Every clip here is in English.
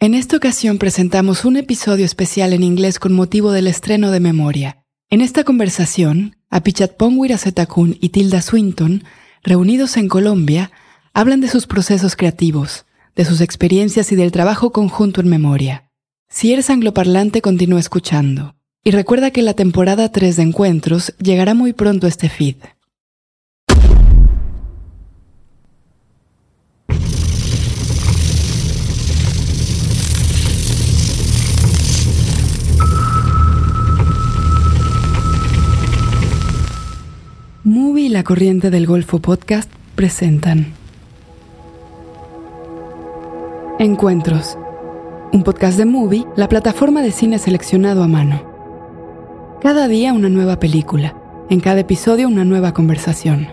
En esta ocasión presentamos un episodio especial en inglés con motivo del estreno de Memoria. En esta conversación, Apichatpong Wirasetakun y Tilda Swinton, reunidos en Colombia, hablan de sus procesos creativos, de sus experiencias y del trabajo conjunto en Memoria. Si eres angloparlante, continúa escuchando. Y recuerda que la temporada 3 de Encuentros llegará muy pronto a este feed. Movie y La Corriente del Golfo Podcast presentan Encuentros, un podcast de Movie, la plataforma de cine seleccionado a mano. Cada día una nueva película, en cada episodio una nueva conversación.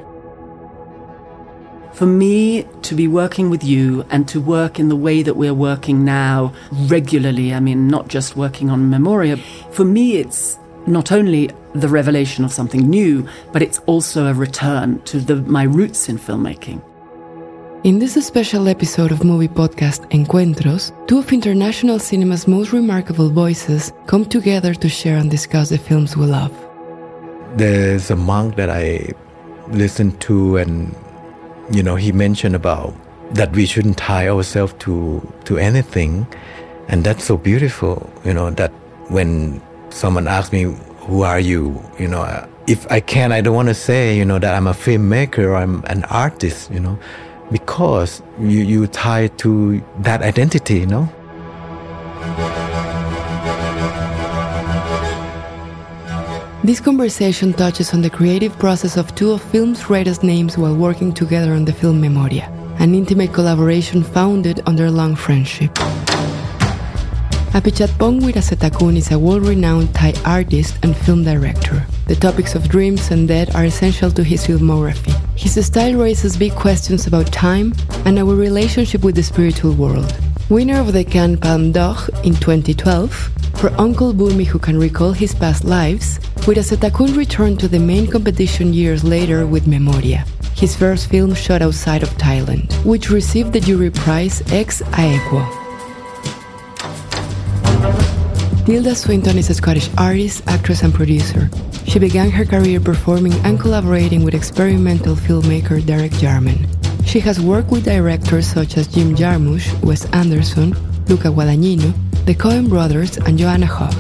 For me to be working with you and to work in the way that we're working now regularly, I mean, not just working on Memoria, for me it's not only the revelation of something new, but it's also a return to the, my roots in filmmaking. In this special episode of Mubi podcast Encuentros, two of international cinema's most remarkable voices come together to share and discuss the films we love. There's a monk that I listened to, and you know, he mentioned about that we shouldn't tie ourselves to to anything, and that's so beautiful. You know, that when someone asks me, "Who are you?" You know, uh, if I can, I don't want to say, you know, that I'm a filmmaker or I'm an artist. You know, because you you tie to that identity. You know. This conversation touches on the creative process of two of film's greatest names while working together on the film Memoria, an intimate collaboration founded on their long friendship. Apichatpong Weerasethakul is a world-renowned Thai artist and film director. The topics of dreams and death are essential to his filmography. His style raises big questions about time and our relationship with the spiritual world. Winner of the Cannes Palme d'Or in 2012, for Uncle Boonmee who can recall his past lives, Weerasethakul returned to the main competition years later with Memoria, his first film shot outside of Thailand, which received the jury prize ex aequo. Tilda Swinton is a Scottish artist, actress, and producer. She began her career performing and collaborating with experimental filmmaker Derek Jarman. She has worked with directors such as Jim Jarmusch, Wes Anderson, Luca Guadagnino, the Coen brothers, and Joanna Hogg.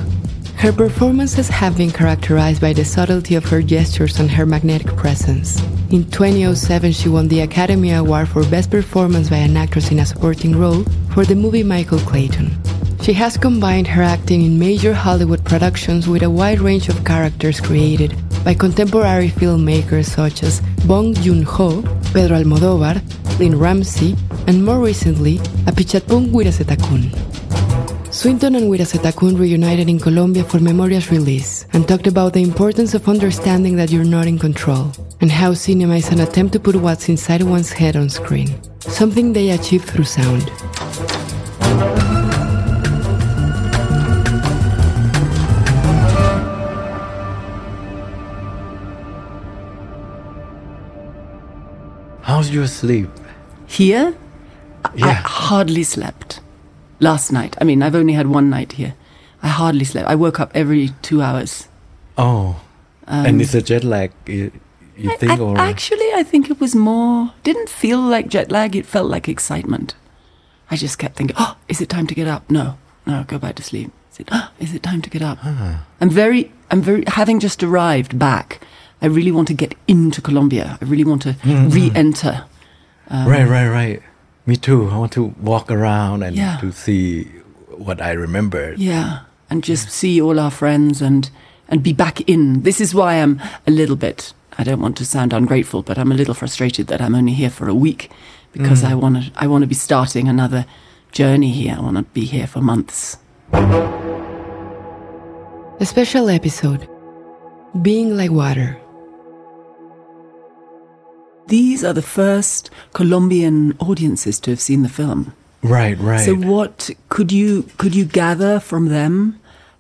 Her performances have been characterized by the subtlety of her gestures and her magnetic presence. In 2007, she won the Academy Award for Best Performance by an Actress in a Supporting Role for the movie Michael Clayton. She has combined her acting in major Hollywood productions with a wide range of characters created by contemporary filmmakers such as Bong Joon-ho, Pedro Almodóvar, Lynne Ramsay, and more recently, Apichatpong Weerasethakul. Swinton and Weerasethakul reunited in Colombia for Memoria's release and talked about the importance of understanding that you're not in control and how cinema is an attempt to put what's inside one's head on screen, something they achieve through sound. How's your sleep? Here, I- I Yeah. hardly slept last night. I mean, I've only had one night here. I hardly slept. I woke up every two hours. Oh, and it's a jet lag. You, you think, I- or actually, I think it was more. Didn't feel like jet lag. It felt like excitement. I just kept thinking, "Oh, is it time to get up?" No, no, go back to sleep. Is it? Oh, is it time to get up? Ah. I'm very, I'm very. Having just arrived back, I really want to get into Colombia. I really want to mm-hmm. re-enter. Um, right, right, right. Me too. I want to walk around and Yeah. to see what I remember. Yeah, and just see all our friends and and be back in. This is why I'm a little bit. I don't want to sound ungrateful, but I'm a little frustrated that I'm only here for a week because mm. I want to. I want to be starting another journey here. I want to be here for months. A special episode Being Like Water. These are the first Colombian audiences to have seen the film. Right, right. So, what could you could you gather from them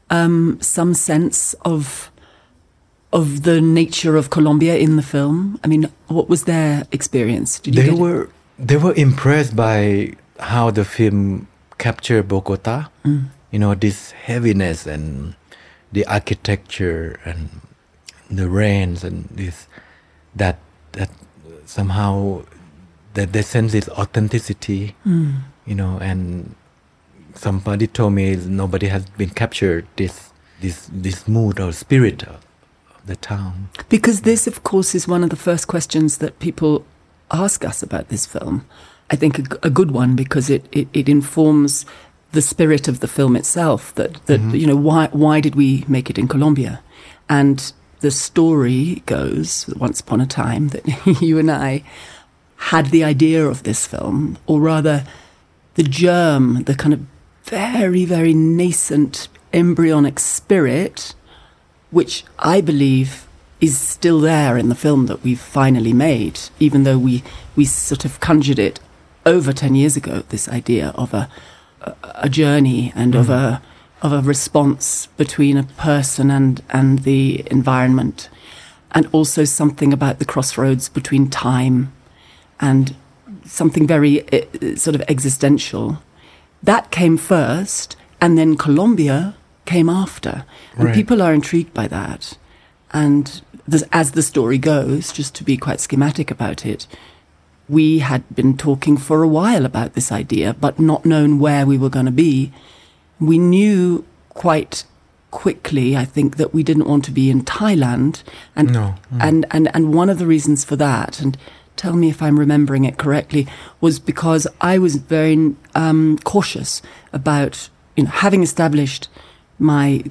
um, some sense of of the nature of Colombia in the film? I mean, what was their experience? Did you they were they were impressed by how the film captured Bogota. You know, this heaviness and the architecture and the rains and this that that somehow that they sense its authenticity. Hmm. You know, and somebody told me nobody has been captured this this this mood or spirit of, of the town. Because this, of course, is one of the first questions that people ask us about this film. I think a good one because it, it, it informs the spirit of the film itself. That that mm-hmm. you know why why did we make it in Colombia, and the story goes once upon a time that you and I had the idea of this film, or rather, the germ, the kind of very very nascent embryonic spirit which I believe is still there in the film that we've finally made, even though we, we sort of conjured it over 10 years ago, this idea of a, a, a journey and of, mm. a, of a response between a person and, and the environment, and also something about the crossroads between time and something very uh, sort of existential. That came first, and then Colombia came after. And Right. people are intrigued by that. And this, as the story goes, just to be quite schematic about it, we had been talking for a while about this idea, but not known where we were going to be. We knew quite quickly, I think, that we didn't want to be in Thailand. And, No. and, and, and one of the reasons for that, and tell me if I'm remembering it correctly, was because I was very um, cautious about you know, having established my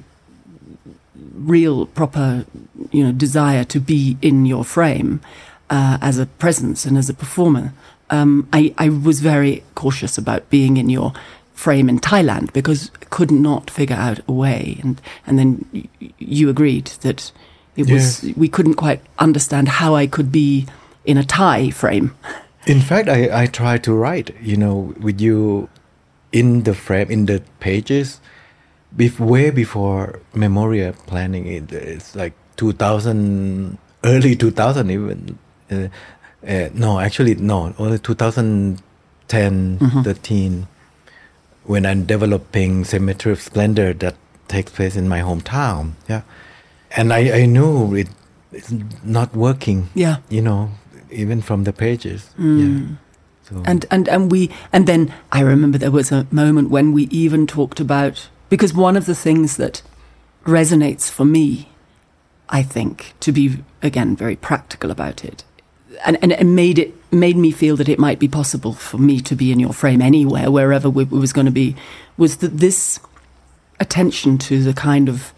real proper you know desire to be in your frame uh, as a presence and as a performer um, I, I was very cautious about being in your frame in Thailand because I could not figure out a way and and then y- you agreed that it was Yes. we couldn't quite understand how I could be in a Thai frame In fact, I, I try to write, you know, with you in the frame, in the pages, bef- way before Memoria planning it. It's like 2000, early 2000 even. Uh, uh, no, actually, no, only 2010, 13, when I'm developing Cemetery of Splendor that takes place in my hometown. Yeah. And I, I knew it, it's not working yeah you know, even from the pages. Mm. Yeah. So, and and and we and then I remember there was a moment when we even talked about because one of the things that resonates for me, I think, to be again very practical about it, and and it made it made me feel that it might be possible for me to be in your frame anywhere, wherever we, we was going to be, was that this attention to the kind of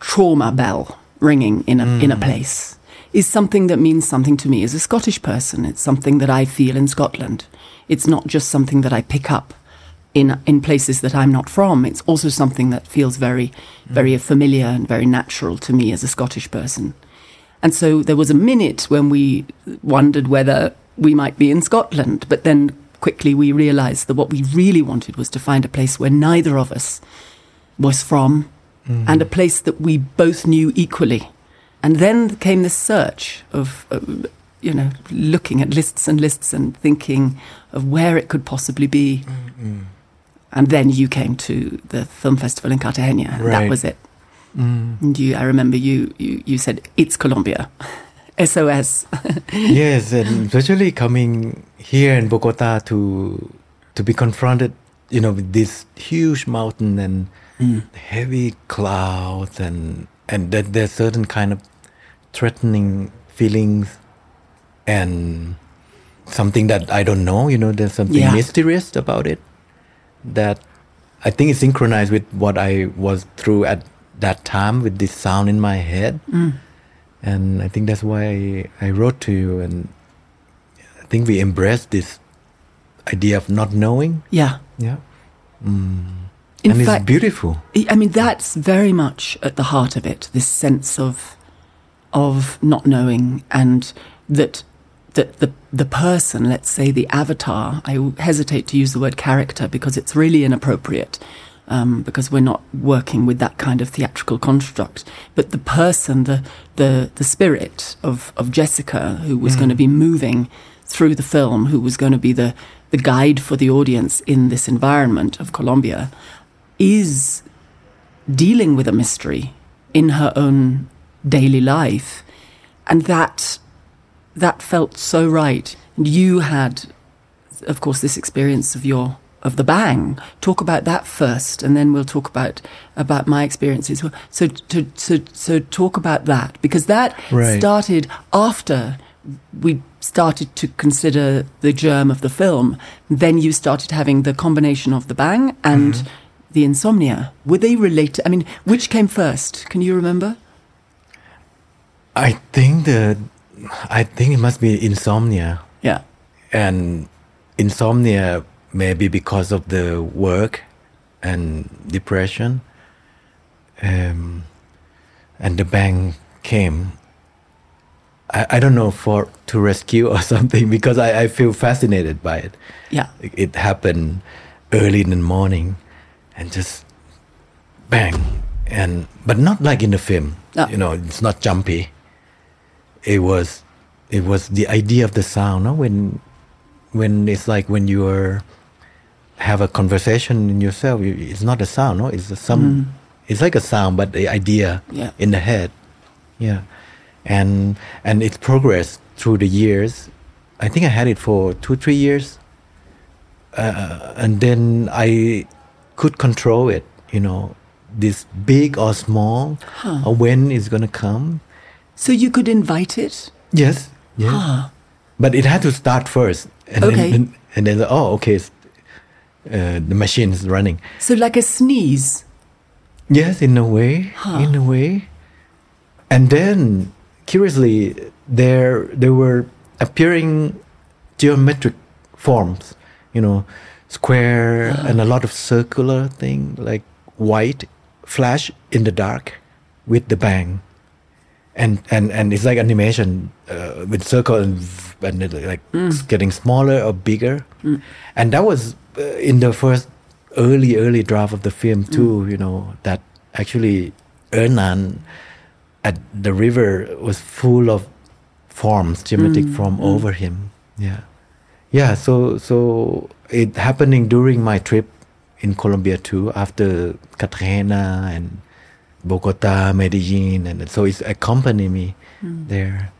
trauma bell ringing in a in a mm. place is something that means something to me as a Scottish person. It's something that I feel in Scotland. It's not just something that I pick up in in places that I'm not from. It's also something that feels very mm. very familiar and very natural to me as a Scottish person. And so there was a minute when we wondered whether we might be in Scotland, but then quickly we realized that what we really wanted was to find a place where neither of us was from mm. and a place that we both knew equally. And then came this search of, uh, you know, looking at lists and lists and thinking of where it could possibly be. Mm, mm. And then you came to the film festival in Cartagena, and that was it. And you, I remember you, you, you said, it's Colombia. SOS. yes, and especially coming here in Bogota to to be confronted, you know, with this huge mountain and mm. heavy clouds, and and that there's certain kind of threatening feelings, and something that I don't know. You know, there's something Yeah. mysterious about it that I think is synchronized with what I was through at that time with this sound in my head. Mm. And I think that's why I, I wrote to you. And I think we embrace this idea of not knowing. yeah. Yeah. In mm. and fact, it's beautiful. I mean, that's very much at the heart of it. This sense of of not knowing, and that that the the person, let's say the avatar. I hesitate to use the word character because it's really inappropriate. Um, because we're not working with that kind of theatrical construct, but the person, the the the spirit of of Jessica, who was going to be moving through the film, who was going to be the the the guide for the audience in this environment of Colombia is dealing with a mystery in her own daily life. And that that felt so right. And you had, of course, this experience of your of the bang. Talk about that first, and then we'll talk about about my experiences. So to so so talk about that because that Right. started after we started to consider the germ of the film. Then you started having the combination of the bang and Mm-hmm. the insomnia. Were they related? I mean, which came first? Can you remember? I think the I think it must be insomnia. Yeah. and insomnia maybe because of the work and depression um, and the bang came I, I don't know for to rescue or something because I, I feel fascinated by it Yeah. it, it happened early in the morning and just bang and but not like in the film No. you know it's not jumpy it was it was the idea of the sound no? when when it's like when you are have a conversation in yourself you, it's not a sound no? It's a some it's like a sound but the idea Yeah. in the head. Yeah. And and it's progressed through the years. I think i had it for two three years. Uh, and then i could control it you know this big or small or when it's gonna come. So you could invite it? yes. Yes. Ah. But it had to start first and Okay. then and, then oh okay uh, the machine is running So like a sneeze. Yes, in a way, in a way. And then, curiously, there there were appearing geometric forms, you know, square and a lot of circular thing like white flash in the dark with the bang. And, and, and it's like animation uh, with circle and, and it like it's getting smaller or bigger. Mm. And that was uh, in the first early early draft of the film mm. too you know that actually Hernán at the river was full of forms geometric form over him. Yeah. Yeah so so it happening during my trip in Colombia too after Cartagena and Bogota Medellin and so it's accompanied me hmm. there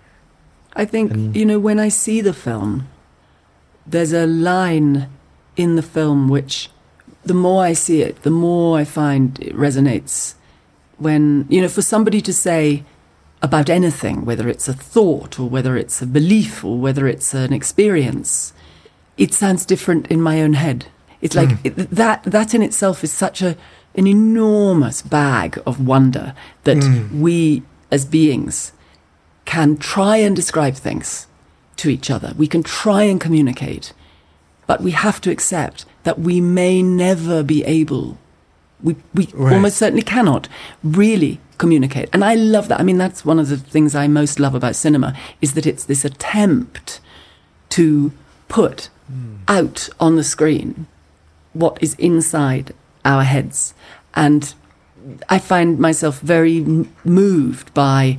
I think, And- you know, when I see the film, there's a line in the film which, the more I see it, the more I find it resonates. When, you know, for somebody to say about anything, whether it's a thought or whether it's a belief or whether it's an experience, it sounds different in my own head. It's like hmm. it, that, that in itself is such a, an enormous bag of wonder that hmm. we as beings can try and describe things to each other. We can try and communicate, but we have to accept that we may never be able, we, we Right. almost certainly cannot really communicate. And I love that. I mean, that's one of the things I most love about cinema is that it's this attempt to put hmm. out on the screen what is inside our heads. And I find myself very moved by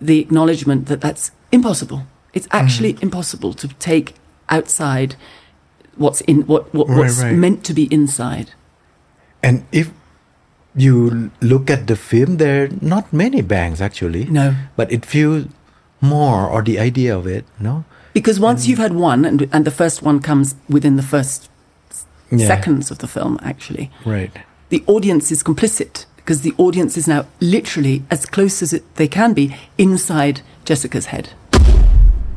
the acknowledgement that that's impossible. It's actually mm-hmm. impossible to take outside what's in what, what Right, what's right. meant to be inside. and if you look at the film there are not many bangs actually No. but it feels more or the idea of it no Because once you've had one, and, and the first one comes within the first Yeah. seconds of the film, actually, right the audience is complicit because the audience is now literally as close as it, they can be inside Jessica's head.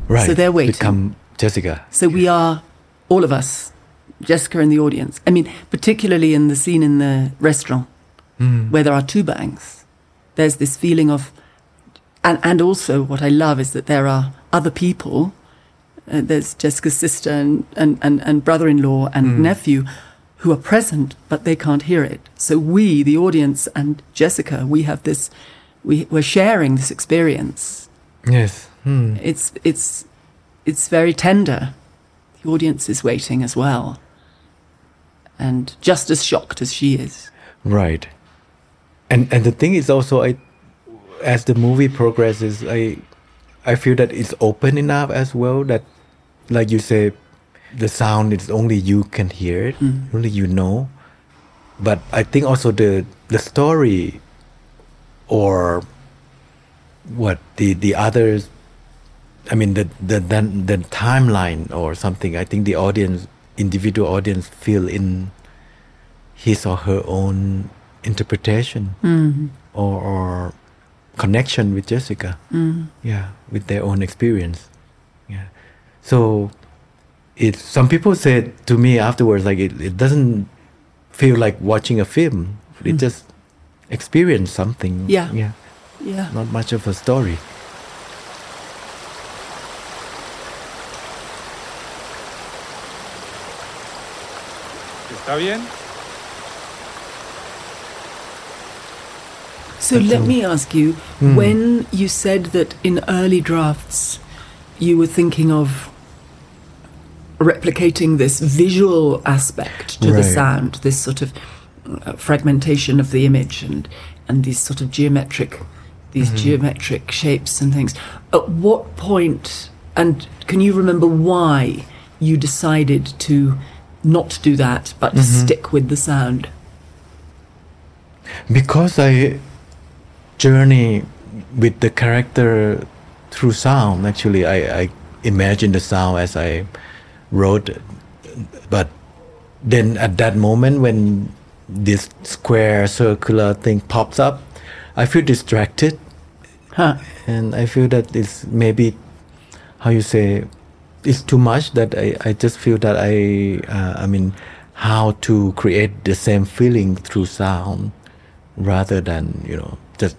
right So they're waiting. become jessica So we are, all of us, Jessica and the audience. I mean, particularly in the scene in the restaurant hmm. where there are two bangs, there's this feeling of, and, and also what I love is that there are other people. Uh, there's Jessica's sister and, and, and, and brother in law and nephew who are present, but they can't hear it. So we, the audience, and Jessica, we have this, we, we're sharing this experience yes hmm. it's it's it's very tender. The audience is waiting as well, and just as shocked as she is. Right. And and the thing is also I as the movie progresses I I feel that it's open enough as well that like you say the sound is only you can hear it, mm. only you know. But I think also the the story or what the the others I mean the the the, the timeline or something. I think the audience, individual audience, feel in his or her own interpretation mm-hmm. or, or connection with Jessica. Mm. Yeah, with their own experience. Yeah. So it some people said to me afterwards like it, it doesn't feel like watching a film. It mm. just experience something. Yeah. Yeah. Yeah. Not much of a story. ¿Está bien? So let me ask you mm. when you said that in early drafts you were thinking of replicating this visual aspect to the sound, this sort of uh, fragmentation of the image and, and these sort of geometric these geometric shapes and things. At what point and can you remember why you decided to not do that but to stick with the sound? because I journey with the character through sound. Actually, I, I imagine the sound as I wrote, but then at that moment when this square circular thing pops up, I feel distracted, Huh. and I feel that it's maybe how you say it's too much that I, I just feel that I uh, I mean how to create the same feeling through sound rather than you know just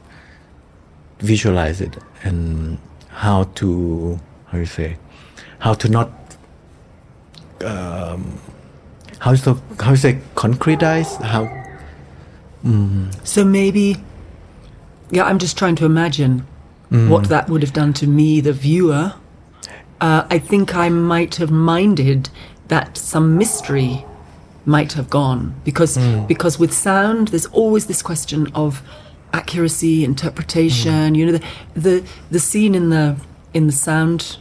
visualize it and how to how you say how to not um, how to how you say concretize how So maybe, yeah, I'm just trying to imagine what that would have done to me, the viewer. Uh, I think I might have minded that some mystery might have gone because because with sound, there's always this question of accuracy, interpretation. You know, the, the the scene in the in the sound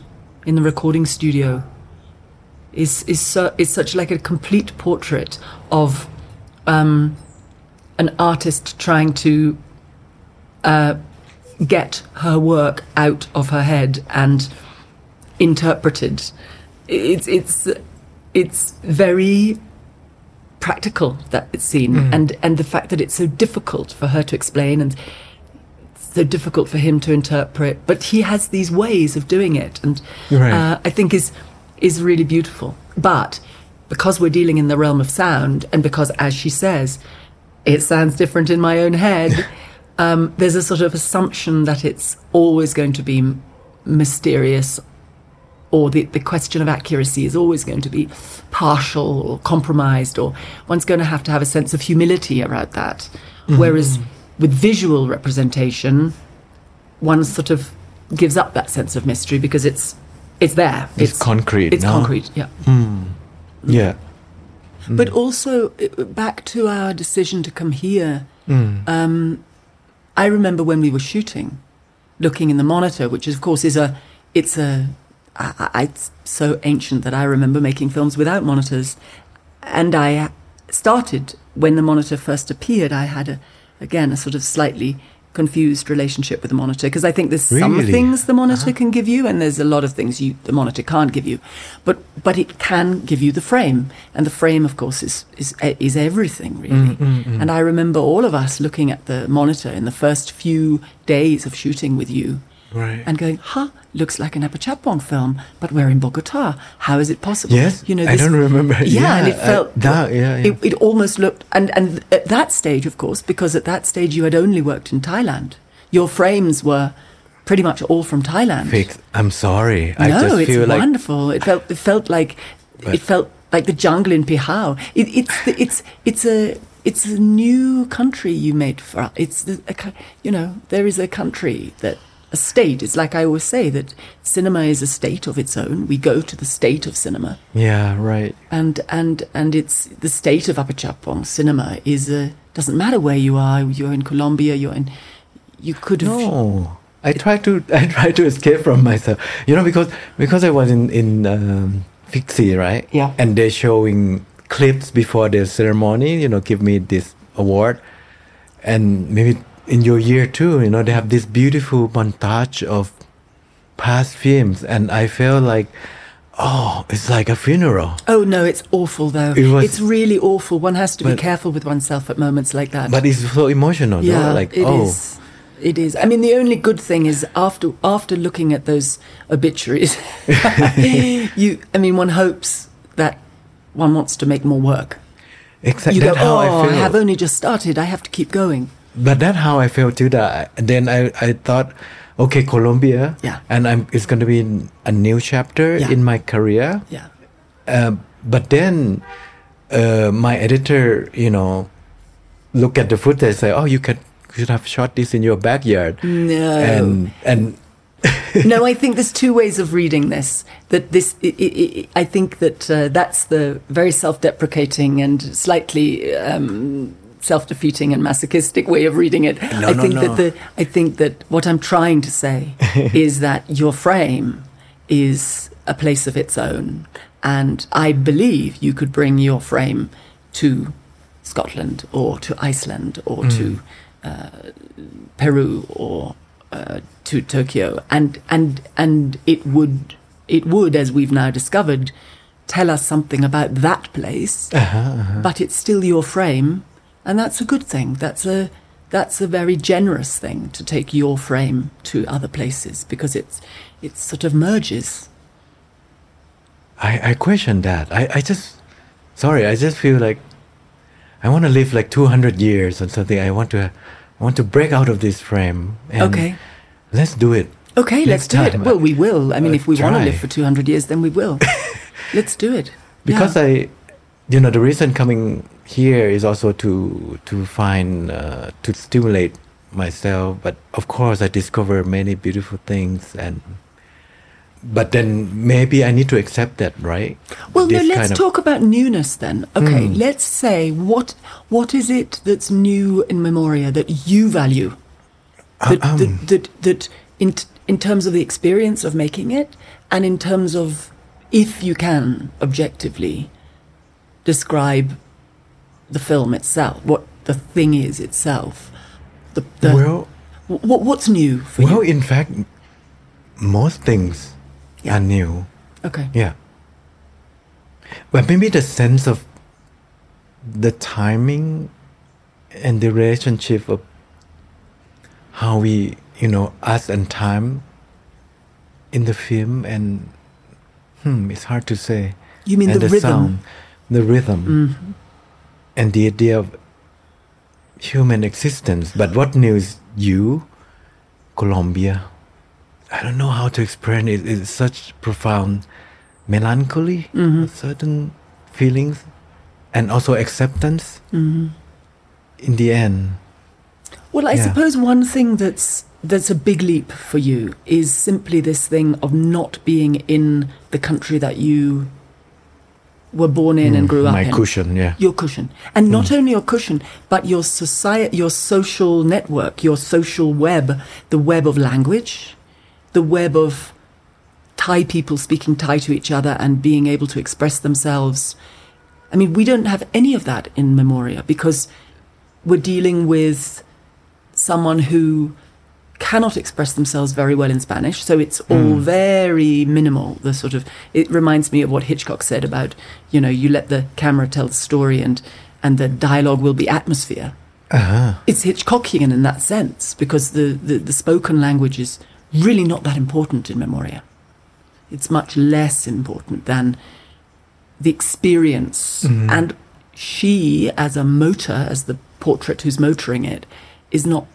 in the recording studio is is so, is such like a complete portrait of um, an artist trying to uh, get her work out of her head and interpreted. It's it's it's very practical that scene, and and the fact that it's so difficult for her to explain and so difficult for him to interpret, but he has these ways of doing it, and Right. uh, I think is is really beautiful. But because we're dealing in the realm of sound, and because, as she says, it sounds different in my own head, um, there's a sort of assumption that it's always going to be m- mysterious, or the, the question of accuracy is always going to be partial or compromised, or one's going to have to have a sense of humility around that. Whereas with visual representation, one sort of gives up that sense of mystery because it's it's there. It's concrete, It's no? concrete. Yeah. yeah But also uh, back to our decision to come here. Um, I remember when we were shooting, looking in the monitor, which is, of course is a, it's a, I, I, it's so ancient that I remember making films without monitors, and I started when the monitor first appeared. I had a, again, a sort of slightly confused relationship with the monitor because I think there's some things the monitor uh-huh. can give you, and there's a lot of things you the monitor can't give you, but but it can give you the frame, and the frame, of course, is is is everything really. Mm, mm, mm. And I remember all of us looking at the monitor in the first few days of shooting with you, right and going, "Huh, looks like an Apichatpong film, but we're in Bogota. How is it possible?" Yes, you know, this, I don't remember. Yeah, and it Yeah, I- felt that- yeah, yeah. It, it almost looked, and and at that stage, of course, because at that stage you had only worked in Thailand. Your frames were pretty much all from Thailand. I'm sorry. I no, just it's feel like wonderful. It felt it felt like But- it felt like the jungle in Pihao. It, it's the, it's it's a it's a new country you made for us. It's a, you know there is a country that a state. It's like I always say that cinema is a state of its own. We go to the state of cinema, yeah, right. and and and it's the state of Apichatpong cinema is a doesn't matter where you are. You're in Colombia. You're in. You could have. No, I try to I try to escape from myself. You know, because because I was in in um, FICCI, right? Yeah. And they're showing clips before the ceremony, you know, give me this award. And maybe in your year too, you know, they have this beautiful montage of past films. And I felt like, oh, it's like a funeral. Oh no, it's awful though. It was- it's really awful. One has to be careful with oneself at moments like that. But it's so emotional, no? yeah, Like, it oh. is. It is. I mean, the only good thing is after after looking at those obituaries, you. I mean, one hopes that one wants to make more work. Exactly. You go, oh, I I have only just started. I have to keep going. But that's how I felt too. That I- then I, I thought, okay, Colombia, Yeah. and I'm it's going to be a new chapter Yeah. in my career. Yeah. Um, but then uh, my editor, you know, look at the footage, say, oh, you could should have shot this in your backyard, No. and and no, I think there's two ways of reading this. That this, i i i I think that uh, that's the very self-deprecating and slightly um, self-defeating and masochistic way of reading it. No, I no, think no. that the, I think that what I'm trying to say is that your frame is a place of its own, and I believe you could bring your frame to Scotland or to Iceland or to uh, Peru or uh, to Tokyo, and and and it would it would, as we've now discovered, tell us something about that place. But it's still your frame, and that's a good thing. That's a that's a very generous thing to take your frame to other places because it's it sort of merges. I I question that. I I just sorry. I just feel like I want to live like two hundred years or something. I want to I want to break out of this frame. And Okay. let's do it. Okay, let's do it. Well, we will. I mean, uh, if we want to live for 200 years, then we will. let's do it. because Yeah. I, you know, the reason coming here is also to to find uh, to stimulate myself. But of course, I discover many beautiful things, and but then maybe I need to accept that, right? Well, no, let's talk about newness then. Okay, Hmm. let's say what what is it that's new in Memoria that you value? That, um. that, that, that in, in terms of the experience of making it, and in terms of, if you can, objectively, describe the film itself, what the thing is itself. The, the, well, what, what's new for well, you? in fact, most things Yeah. are new. Okay. Yeah. But maybe the sense of the timing and the relationship of how we, you know, us and time in the film and hmm, it's hard to say. You mean and the rhythm? sound, the rhythm, and the idea of human existence. But what news you, Colombia? I don't know how to explain it. It's such profound melancholy, mm-hmm. certain feelings, and also acceptance. Mm-hmm. In the end, Well, I Yeah. suppose one thing that's that's a big leap for you is simply this thing of not being in the country that you were born in and grew up Mm, my in. cushion, yeah. Your cushion, and not only your cushion, but your society, your social network, your social web, the web of language, the web of Thai people speaking Thai to each other and being able to express themselves. I mean, we don't have any of that in Memoria because we're dealing with someone who cannot express themselves very well in Spanish, so it's all very minimal. The sort of it reminds me of what Hitchcock said about you know you let the camera tell the story and and the dialogue will be atmosphere. Uh-huh. It's Hitchcockian in that sense because the, the, the spoken language is really not that important in Memoria. It's much less important than the experience. And she, as a motor, as the portrait who's motoring it, is not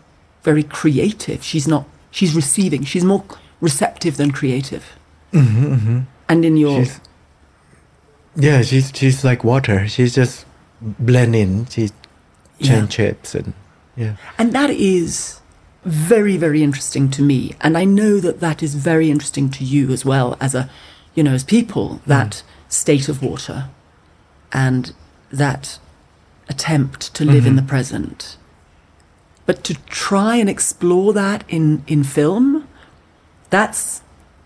very creative. She's not, she's receiving. She's more receptive than creative. Mm-hmm, mm-hmm. And in your, She's, yeah, she's she's like water. She's just blend in. She change shapes and yeah. And that is very, very interesting to me. And I know that that is very interesting to you as well, as a, you know, as people, mm. that state of water and that attempt to live in mm-hmm. the present. But to try and explore that in, in film, that's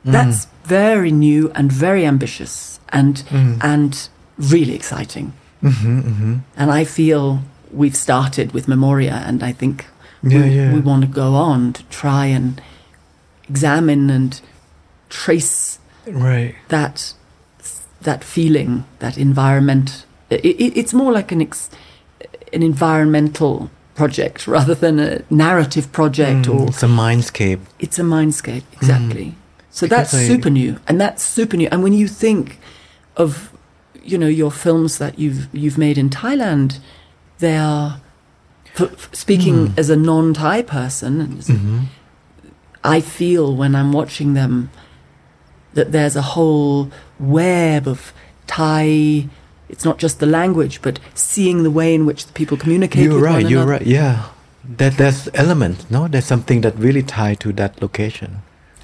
That's very new and very ambitious and Mm. and really exciting. Mm-hmm, And I feel we've started with Memoria, and I think Yeah, we, yeah. we want to go on to try and examine and trace Right. that that feeling, that environment. It, it, it's more like an ex, an environmental project rather than a narrative project, Mm, or it's a mindscape. it's a mindscape exactly. So Because that's I- super new, and that's super new. And when you think of, you know, your films that you've you've made in Thailand, they are. For speaking Mm. as a non-Thai person, and Mm-hmm. I feel when I'm watching them that there's a whole web of Thai. It's not just the language, but seeing the way in which the people communicate. You're with right. one You're another. right. Yeah. That there's element. No, there's something that really tied to that location.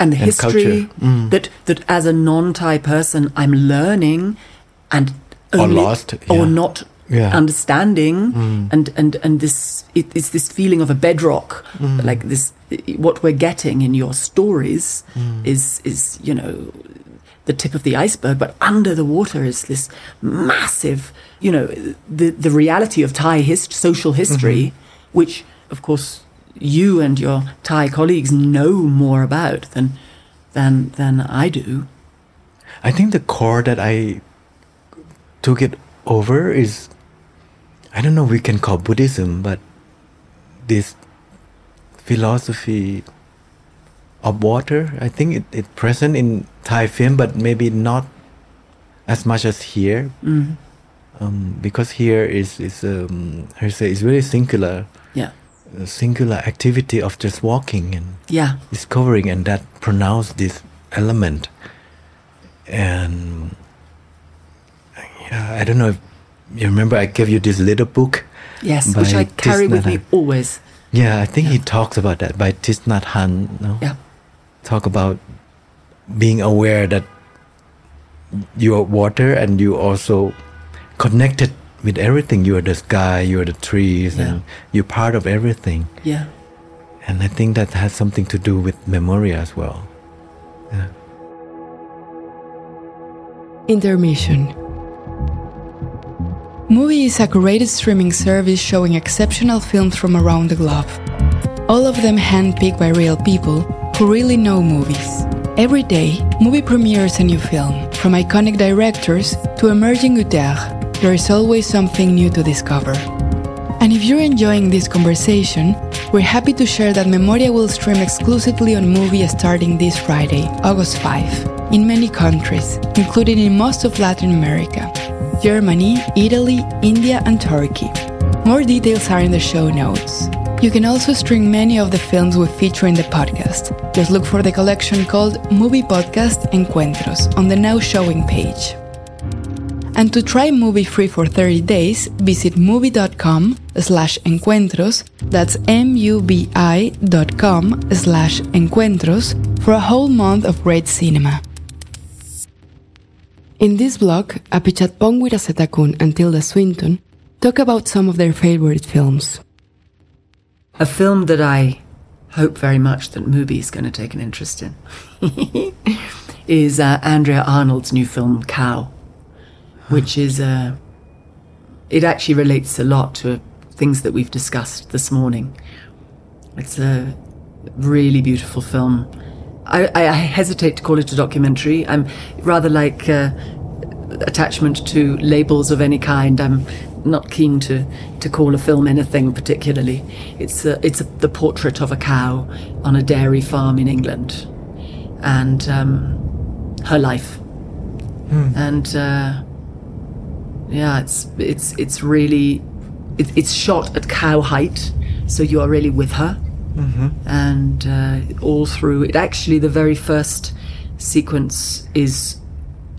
and the and history. Mm. that that as a non-Thai person I'm learning and Or only, lost, or not Yeah. understanding Mm. and and and this it, it's this feeling of a bedrock Mm. like this what we're getting in your stories Mm. is is you know the tip of the iceberg but under the water is this massive you know the the reality of Thai hist- social history Mm-hmm. which of course you and your Thai colleagues know more about than than than I do I think the core that I took it over is I don't know we can call Buddhism, but this philosophy of water. I think it, it present in Thai film, but maybe not as much as here. mm. Um, because here is is um, how to say it's really singular, yeah singular activity of just walking and yeah discovering and that pronounce this element and yeah i don't know if you remember i gave you this little book yes which I carry with me always yeah i think he talks about that by Tisnat Han no? yeah talk about being aware that you're water and you also connected with everything you're the sky you're the trees Yeah. and you're part of everything yeah and i think that has something to do with memory as well yeah. Intermission. Mubi is a curated streaming service showing exceptional films from around the globe. All of them handpicked by real people who really know movies. Every day, Mubi premieres a new film. From iconic directors to emerging auteurs, there is always something new to discover. And if you're enjoying this conversation, we're happy to share that Memoria will stream exclusively on Mubi starting this Friday, August 5, in many countries, including in most of Latin America Germany, Italy, India, and Turkey. More details are in the show notes. You can also stream many of the films we feature in the podcast. Just look for the collection called Mubi Podcast Encuentros on the Now Showing page. And to try Mubi free for 30 days, visit mubi.com slash encuentros, that's M-U-B-I dot com slash encuentros, for a whole month of great cinema. In this blog, Apichatpong Weerasethakul and Tilda Swinton talk about some of their favorite films. A film that I hope very much that Mubi is going to take an interest in is uh, Andrea Arnold's new film Cow, which is uh, it actually relates a lot to things that we've discussed this morning. It's a really beautiful film. I, I hesitate to call it a documentary. I'm rather like uh, attachment to labels of any kind. I'm not keen to, to call a film anything particularly. It's a, it's a, the portrait of a cow on a dairy farm in England, and um, her life. And uh, yeah, it's it's it's really it, it's shot at cow height, so you are really with her. And uh, all through it actually the very first sequence is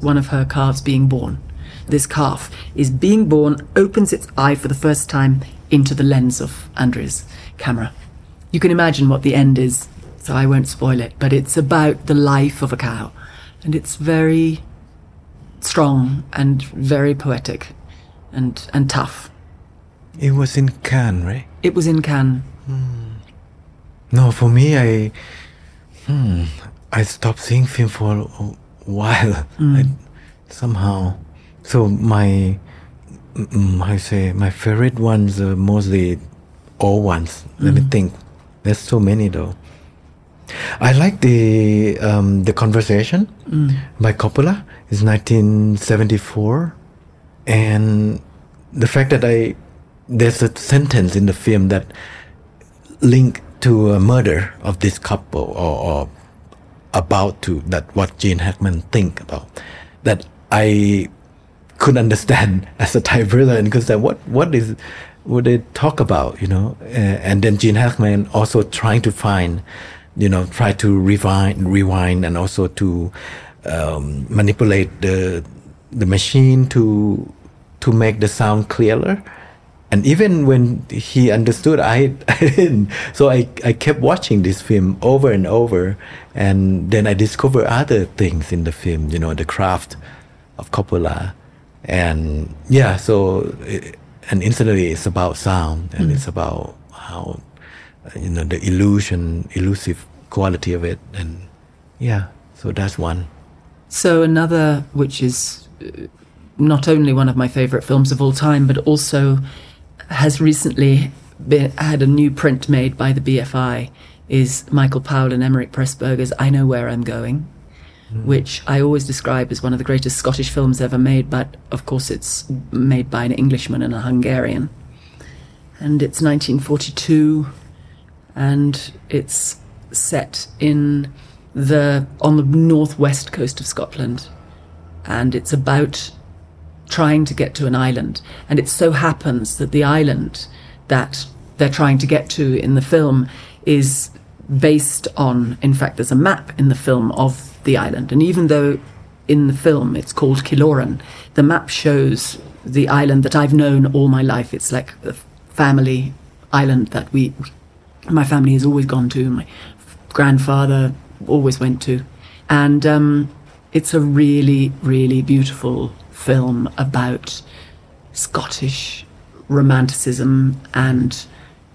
one of her calves being born this calf is being born opens its eye for the first time into the lens of andrea's camera. You can imagine what the end is so i won't spoil it but it's about the life of a cow. And it's very strong and very poetic and and tough. It was in Cannes, right? it was in cannes. No, for me, I, hmm, I stopped seeing film for a while. I, somehow, so my mm, you say my favorite ones are mostly old ones. Let me think. There's so many though. I like the um, the conversation by Coppola. It's 1974, and the fact that I there's a sentence in the film that link to a murder of this couple or, or about to that what Gene Hackman think about that I could understand as a Thai person because what what is what they talk about you know? Uh, and then Gene Hackman also trying to find you know try to rewind rewind and also to um, manipulate the the machine to to make the sound clearer. And even when he understood I, I didn't. So I, I kept watching this film over and over. And then I discovered other things in the film you know the craft of Coppola and yeah so it, and instantly it's about sound and it's about how you know the illusion elusive quality of it. And yeah so that's one. So another, which is uh, not only one of my favourite films of all time, but also has recently been, had a new print made by the BFI, is Michael Powell and Emeric Pressburger's "I Know Where I'm Going," which I always describe as one of the greatest Scottish films ever made. But of course, it's made by an Englishman and a Hungarian, and it's 1942, and it's set in the on the northwest coast of Scotland, and it's about trying to get to an island. And it so happens that the island that they're trying to get to in the film is based on, in fact, there's a map in the film of the island. And even though in the film it's called Kiloran, the map shows the island that I've known all my life. It's like a family island that we, my family has always gone to. My grandfather always went to. And um, it's a really, really beautiful film about Scottish romanticism and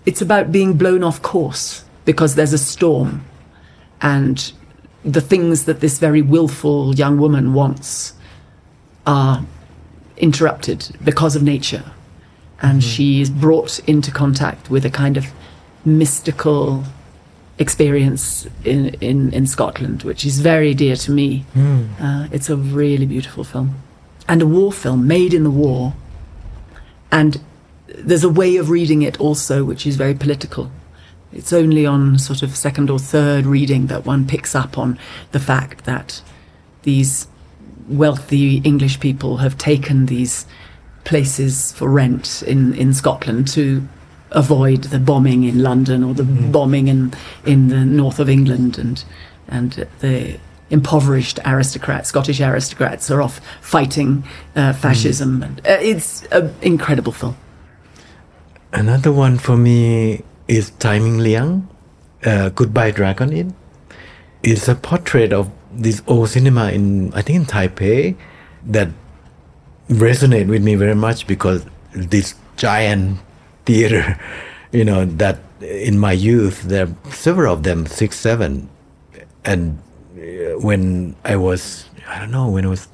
it's about being blown off course because there's a storm and the things that this very willful young woman wants are interrupted because of nature and she is brought into contact with a kind of mystical experience in, in, in Scotland, which is very dear to me. Uh, it's a really beautiful film. And a war film made in the war. And there's a way of reading it also which is very political. It's only on sort of second or third reading that one picks up on the fact that these wealthy English people have taken these places for rent in, in Scotland to avoid the bombing in London or the bombing in in the north of England and and the impoverished aristocrats, Scottish aristocrats, are off fighting uh, fascism. And uh, it's an incredible film. Another one for me is Tsai Ming-liang, uh, Goodbye Dragon Inn. It's a portrait of this old cinema in, I think in Taipei, that resonate with me very much because this giant theater, you know, that in my youth, there are several of them, six, seven. And uh, when I was, I don't know, when I was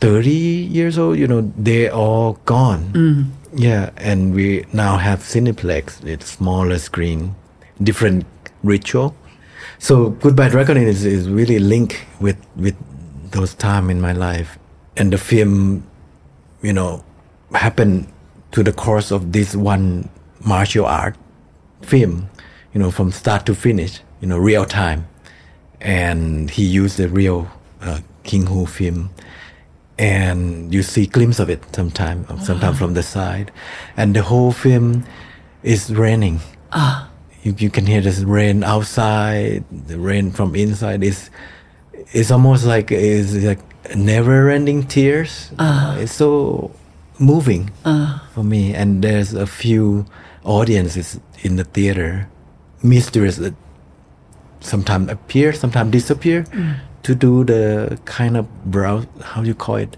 30 years old, you know, they're all gone. Yeah, and we now have Cineplex, it's smaller screen, different ritual. So Goodbye Dragon is, is really linked with, with those time in my life. And the film, you know, happened to the course of this one martial art film, you know, from start to finish, you know, real time. And he used the real uh, King Hu film and you see glimpse of it sometime, sometime from the side, and the whole film is raining. Ah. You, you can hear this rain outside, the rain from inside. is, it's almost like it's like never-ending tears. Ah. It's so moving ah. for me, and there's a few audiences in the theater, mysterious that sometimes appear, sometimes disappear, mm. To do the kind of browse, how you call it,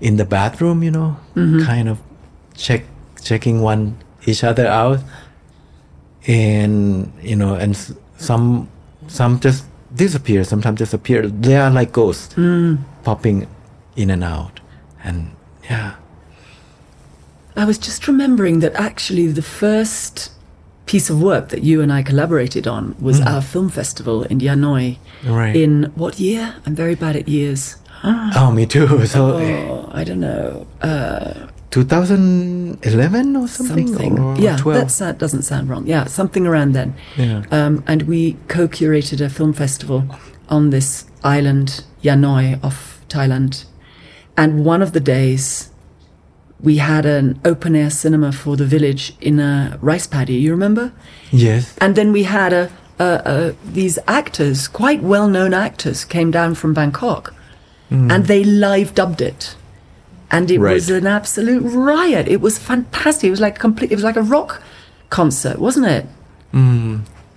in the bathroom, you know, kind of check checking one each other out, and you know, and some some just disappear, sometimes just appear. They are like ghosts Mm. popping in and out. And yeah. I was just remembering that actually the first piece of work that you and I collaborated on was our film festival in Yao Noi. Right. In what year? I'm very bad at years. Oh, me too. So Oh, I don't know. Uh, 2011 or something? something. Or, or yeah, 12? that doesn't sound wrong. Yeah, something around then. Yeah. Um, and we co-curated a film festival on this island, Yao Noi, off Thailand. And one of the days, we had an open-air cinema for the village in a rice paddy. You remember? Yes. And then we had a, a, a these actors, quite well-known actors, came down from Bangkok, and they live dubbed it, and it Right. was an absolute riot. It was fantastic. It was like complete. It was like a rock concert, wasn't it?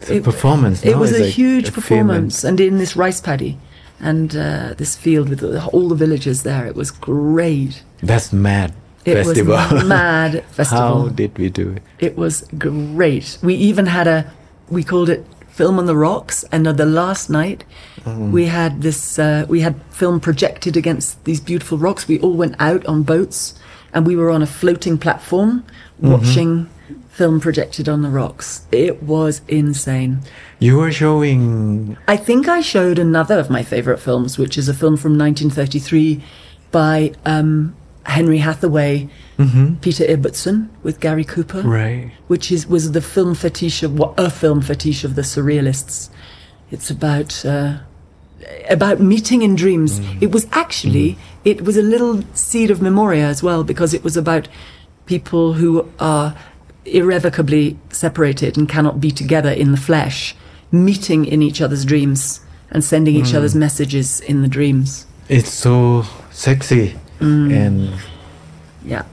It's a performance. It was a like huge and- performance, and in this rice paddy, and uh, this field with all the villagers there. It was great. That's mad It festival. was mad festival. How did we do it? It was great. We even had a, we called it Film on the Rocks. And on the last night, we had this, uh, we had film projected against these beautiful rocks. We all went out on boats and we were on a floating platform watching film projected on the rocks. It was insane. You were showing. I think I showed another of my favorite films, which is a film from 1933 by um, Henry Hathaway, mm-hmm. Peter Ibbetson with Gary Cooper Right. which is was the film fetish of what a film fetish of the surrealists. It's about uh, about meeting in dreams. Mm. It was actually mm-hmm. it was a little seed of memoria as well because it was about people who are irrevocably separated and cannot be together in the flesh, meeting in each other's dreams and sending each mm. other's messages in the dreams. It's so sexy Mm. and Yeah.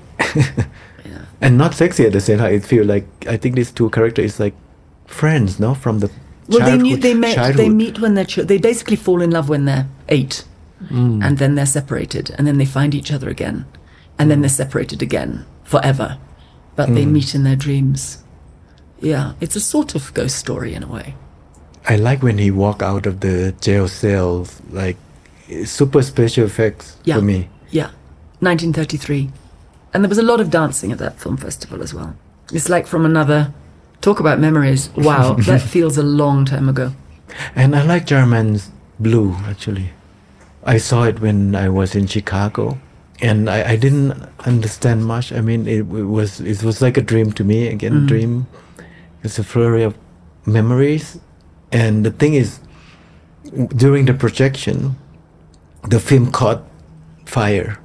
and not sexy at the same time. It feel like I think these two characters is like friends, no, from the Well, they knew they met. They meet when they're. Ch- they basically fall in love when they're eight, mm. and then they're separated, and then they find each other again, and then mm. they're separated again forever, but they mm. meet in their dreams. Yeah, it's a sort of ghost story in a way. I like when he walk out of the jail cell, like super special effects Yeah. for me. Yeah, 1933, and there was a lot of dancing at that film festival as well. It's like from another. Talk about memories. Wow, that feels a long time ago. And I like Jarman's blue actually. I saw it when I was in Chicago, and I, I didn't understand much. I mean, it, it was it was like a dream to me. Again, a dream. It's a flurry of memories, and the thing is, during the projection, the film caught fire.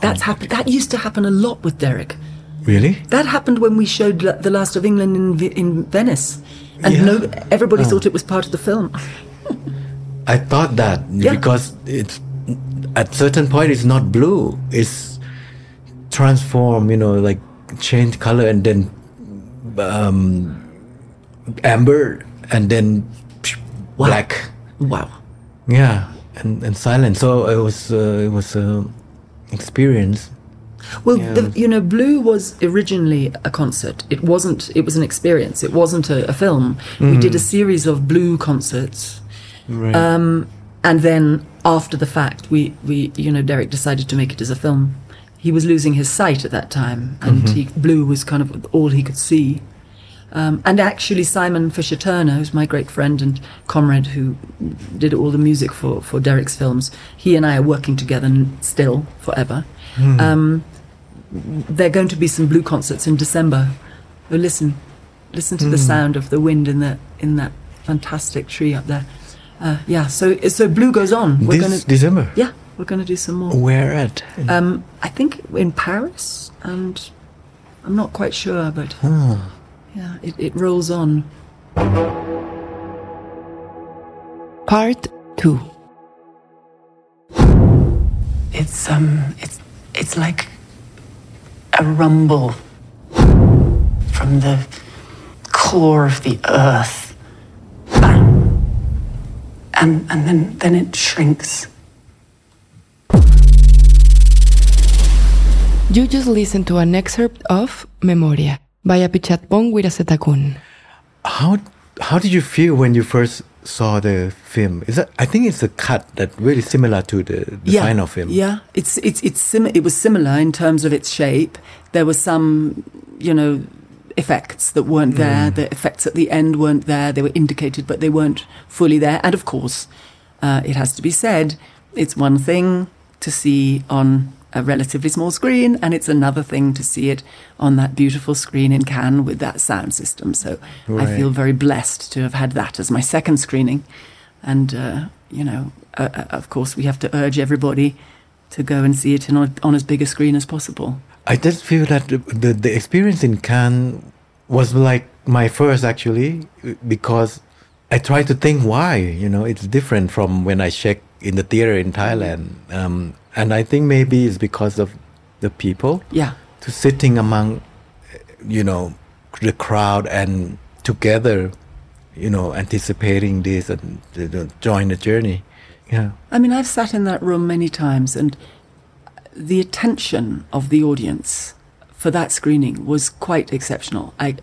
That's happened. That used to happen a lot with Derek. Really? That happened when we showed The Last of England in, in Venice. And Yeah. no, everybody Oh. thought it was part of the film. I thought that Yeah. because it's at certain point it's not blue. It's transform, you know, like change color and then um, amber and then Wow. black. Wow. Yeah, and and silent. So it was uh, it was a experience. Well, Yeah. the, you know, Blue was originally a concert. It wasn't, it was an experience. It wasn't a, a film. We did a series of Blue concerts. Right. Um, and then after the fact, we, we, you know, Derek decided to make it as a film. He was losing his sight at that time, and he, Blue was kind of all he could see. Um, and actually, Simon Fisher Turner, who's my great friend and comrade who did all the music for, for Derek's films, he and I are working together still forever. Um, there are going to be some blue concerts in December. Oh, listen, listen to the sound of the wind in the in that fantastic tree up there. Uh, yeah, so so blue goes on. We're this gonna December. yeah, we're gonna do some more. Where at? Um, I think in Paris, and I'm not quite sure, but yeah, it, it rolls on. Part 2 It's um, it's it's like a rumble from the core of the earth, bang, and and then then it shrinks. You just listened to an excerpt of Memoria by Apichatpong Weerasethakul. How how did you feel when you first saw the film, is that I think it's a cut that really similar to the, the yeah, final film. Yeah, it's it's it's sim- it was similar in terms of its shape. There were some, you know, effects that weren't there. The effects at the end weren't there. They were indicated, but they weren't fully there. And of course, uh, it has to be said, it's one thing to see on a relatively small screen, and it's another thing to see it on that beautiful screen in Cannes with that sound system. So I feel very blessed to have had that as my second screening. And, uh, you know, uh, uh, of course, we have to urge everybody to go and see it in, on, on as big a screen as possible. I just feel that the, the, the experience in Cannes was like my first actually because I try to think why you know it's different from when I check in the theater in Thailand um, and I think maybe it's because of the people Yeah. to sitting among you know the crowd and together you know anticipating this and know, join the journey yeah I mean, I've sat in that room many times, and the attention of the audience for that screening was quite exceptional. I,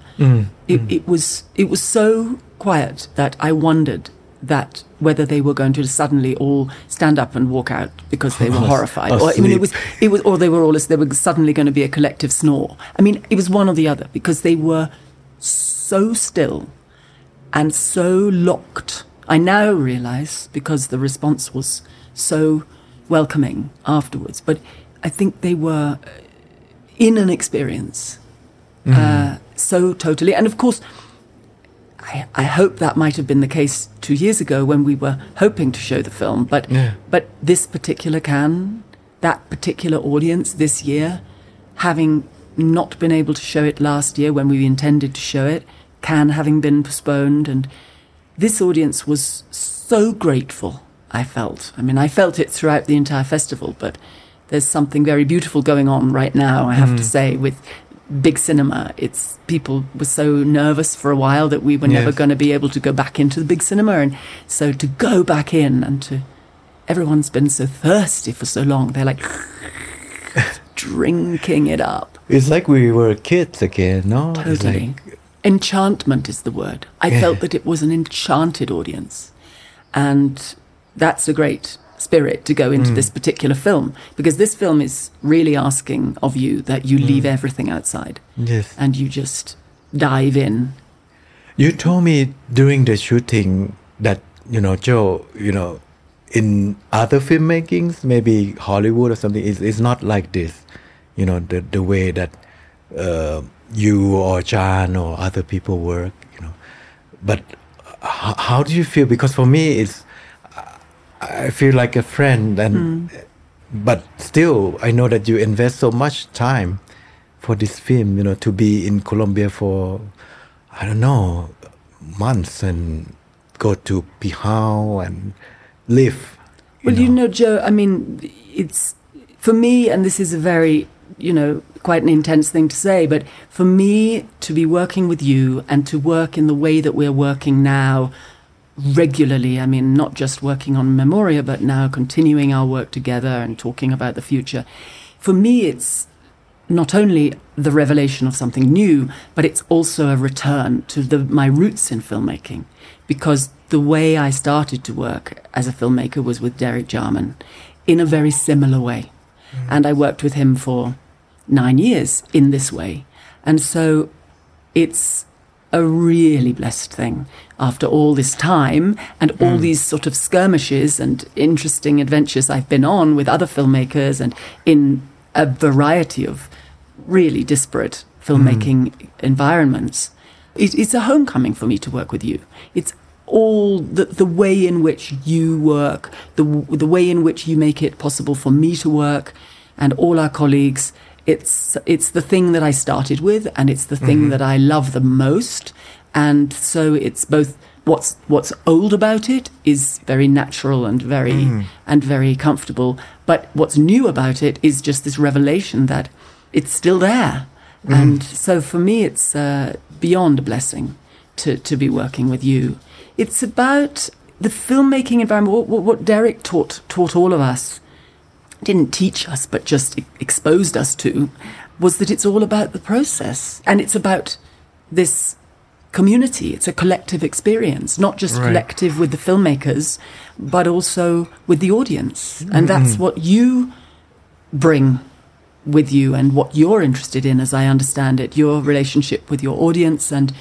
it, it was it was so quiet that I wondered that whether they were going to suddenly all stand up and walk out because they were Or horrified, or I mean, it was it was, or they were all there was suddenly going to be a collective snore. I mean, it was one or the other because they were so still and so locked. I now realize because the response was so welcoming afterwards, but I think they were uh, in an experience uh, so totally. And of course, I, I hope that might have been the case two years ago when we were hoping to show the film, but Yeah. but this particular Cannes, that particular audience this year, having not been able to show it last year when we intended to show it, Cannes having been postponed, and this audience was so grateful. I felt. I mean, I felt it throughout the entire festival, but there's something very beautiful going on right now. I have to mm. say with big cinema. It's people were so nervous for a while that we were never going to be able to go back into the big cinema, and so to go back in and to everyone's been so thirsty for so long. They're like drinking it up. it's like we were kids again no Totally. like- Enchantment is the word. I Yeah. felt that it was an enchanted audience. And that's a great spirit to go into Mm. this particular film because this film is really asking of you that you Mm. leave everything outside yes and you just dive in. You told me during the shooting that you know Joe, you know, in other filmmakings, maybe Hollywood or something, it's, it's not like this. You know, the the way that uh, you or John or other people work. You know, but how, how do you feel? Because for me, it's I feel like a friend, and hmm. but still, I know that you invest so much time for this film. You know, to be in Colombia for I don't know months and go to Pijao and live. Well, you know, Joe, I mean, it's for me, and this is a very, you know, quite an intense thing to say, but for me to be working with you and to work in the way that we're working now regularly, I mean, not just working on Memoria, but now continuing our work together and talking about the future, for me, it's not only the revelation of something new, but it's also a return to the, my roots in filmmaking. Because the way I started to work as a filmmaker was with Derek Jarman in a very similar way. Mm. And I worked with him for nine years in this way. And so it's a really blessed thing after all this time and all hmm. these sort of skirmishes and interesting adventures I've been on with other filmmakers and in a variety of really disparate filmmaking hmm. environments. It, it's a homecoming for me to work with you. It's all the, the way in which you work, the, the way in which you make it possible for me to work and all our colleagues. It's, it's the thing that I started with and it's the thing mm-hmm. that I love the most. And so it's both what's, what's old about it is very natural and very, and very comfortable. But what's new about it is just this revelation that it's still there. And so for me, it's uh, beyond a blessing to, to be working with you. It's about the filmmaking environment, what, what, Derek taught, taught all of us, didn't teach us, but just exposed us to, was that it's all about the process. And it's about this community. It's a collective experience, not just Right. collective with the filmmakers, but also with the audience. And mm-hmm. that's what you bring with you and what you're interested in, as I understand it, your relationship with your audience and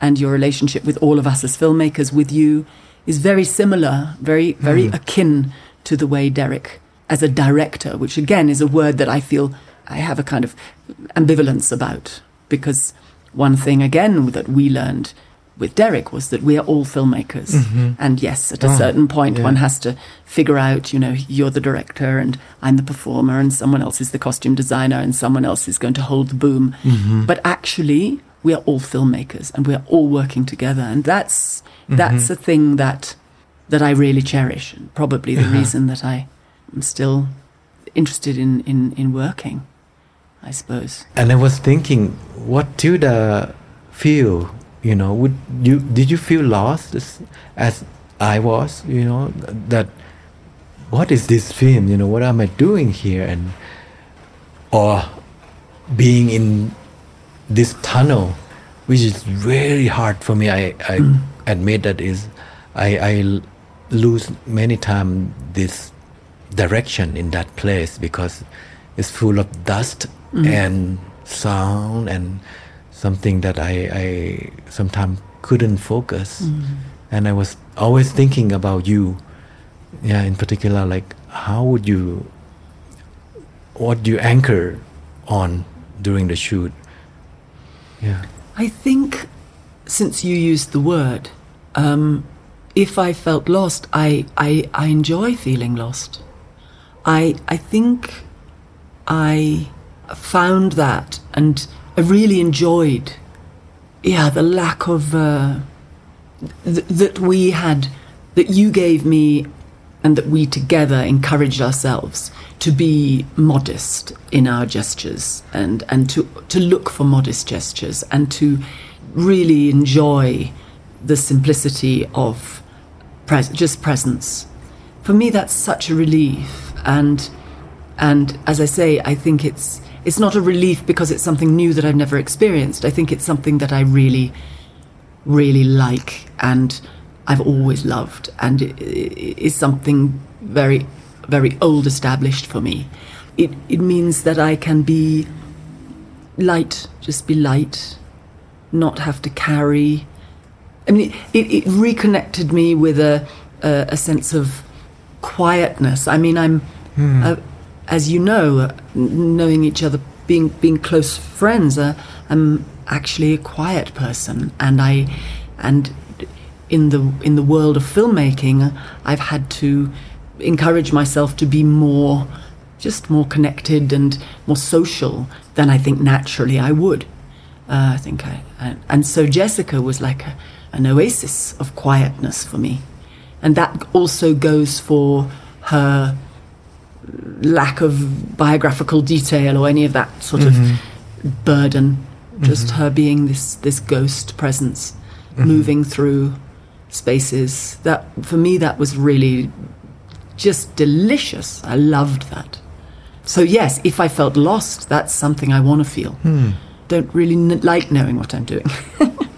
and your relationship with all of us as filmmakers with you is very similar, very very mm. akin to the way Derek as a director, which again is a word that I feel I have a kind of ambivalence about because one thing again that we learned with Derek was that we are all filmmakers. Mm-hmm. And yes, at a Oh, certain point, yeah. one has to figure out, you know, you're the director and I'm the performer and someone else is the costume designer and someone else is going to hold the boom. Mm-hmm. But actually, we are all filmmakers and we are all working together. And that's, mm-hmm. that's a thing that, that I really cherish and probably the uh-huh. reason that I am still interested in, in, in working, I suppose. And I was thinking, what Tilda feel? You know, would you did you feel lost as, as I was? You know, that what is this film? You know, what am I doing here? And or being in this tunnel, which is very hard for me. I, I mm. admit that is I lose many times this direction in that place because it's full of dust and sound and something that I, I sometimes couldn't focus. And I was always thinking about you. Yeah, in particular, like how would you, what do you anchor on during the shoot? Yeah. I think since you used the word, um, if I felt lost, I, I, I enjoy feeling lost. I, I think I found that and I really enjoyed, yeah, the lack of, uh, th- that we had, that you gave me and that we together encouraged ourselves to be modest in our gestures and, and to, to look for modest gestures and to really enjoy the simplicity of pres- just presence. For me, that's such a relief. And, and as I say, I think it's, it's not a relief because it's something new that I've never experienced. I think it's something that I really really like and I've always loved, and it, it is something very, very old established for me. It it means that I can be light, just be light, not have to carry. I mean, it, it reconnected me with a, a a sense of quietness. I mean, I'm, uh, as you know, uh, knowing each other, being being close friends, uh, I'm actually a quiet person, and I, and in the in the world of filmmaking, I've had to encourage myself to be more, just more connected and more social than I think naturally I would. Uh, I think I, I, and so Jessica was like a, an oasis of quietness for me, and that also goes for her lack of biographical detail or any of that sort of mm-hmm. burden. Mm-hmm. Just her being this this ghost presence, mm-hmm. moving through spaces. That for me, that was really just delicious. I loved that. So yes, if I felt lost, that's something I want to feel. Hmm. Don't really n- like knowing what I'm doing.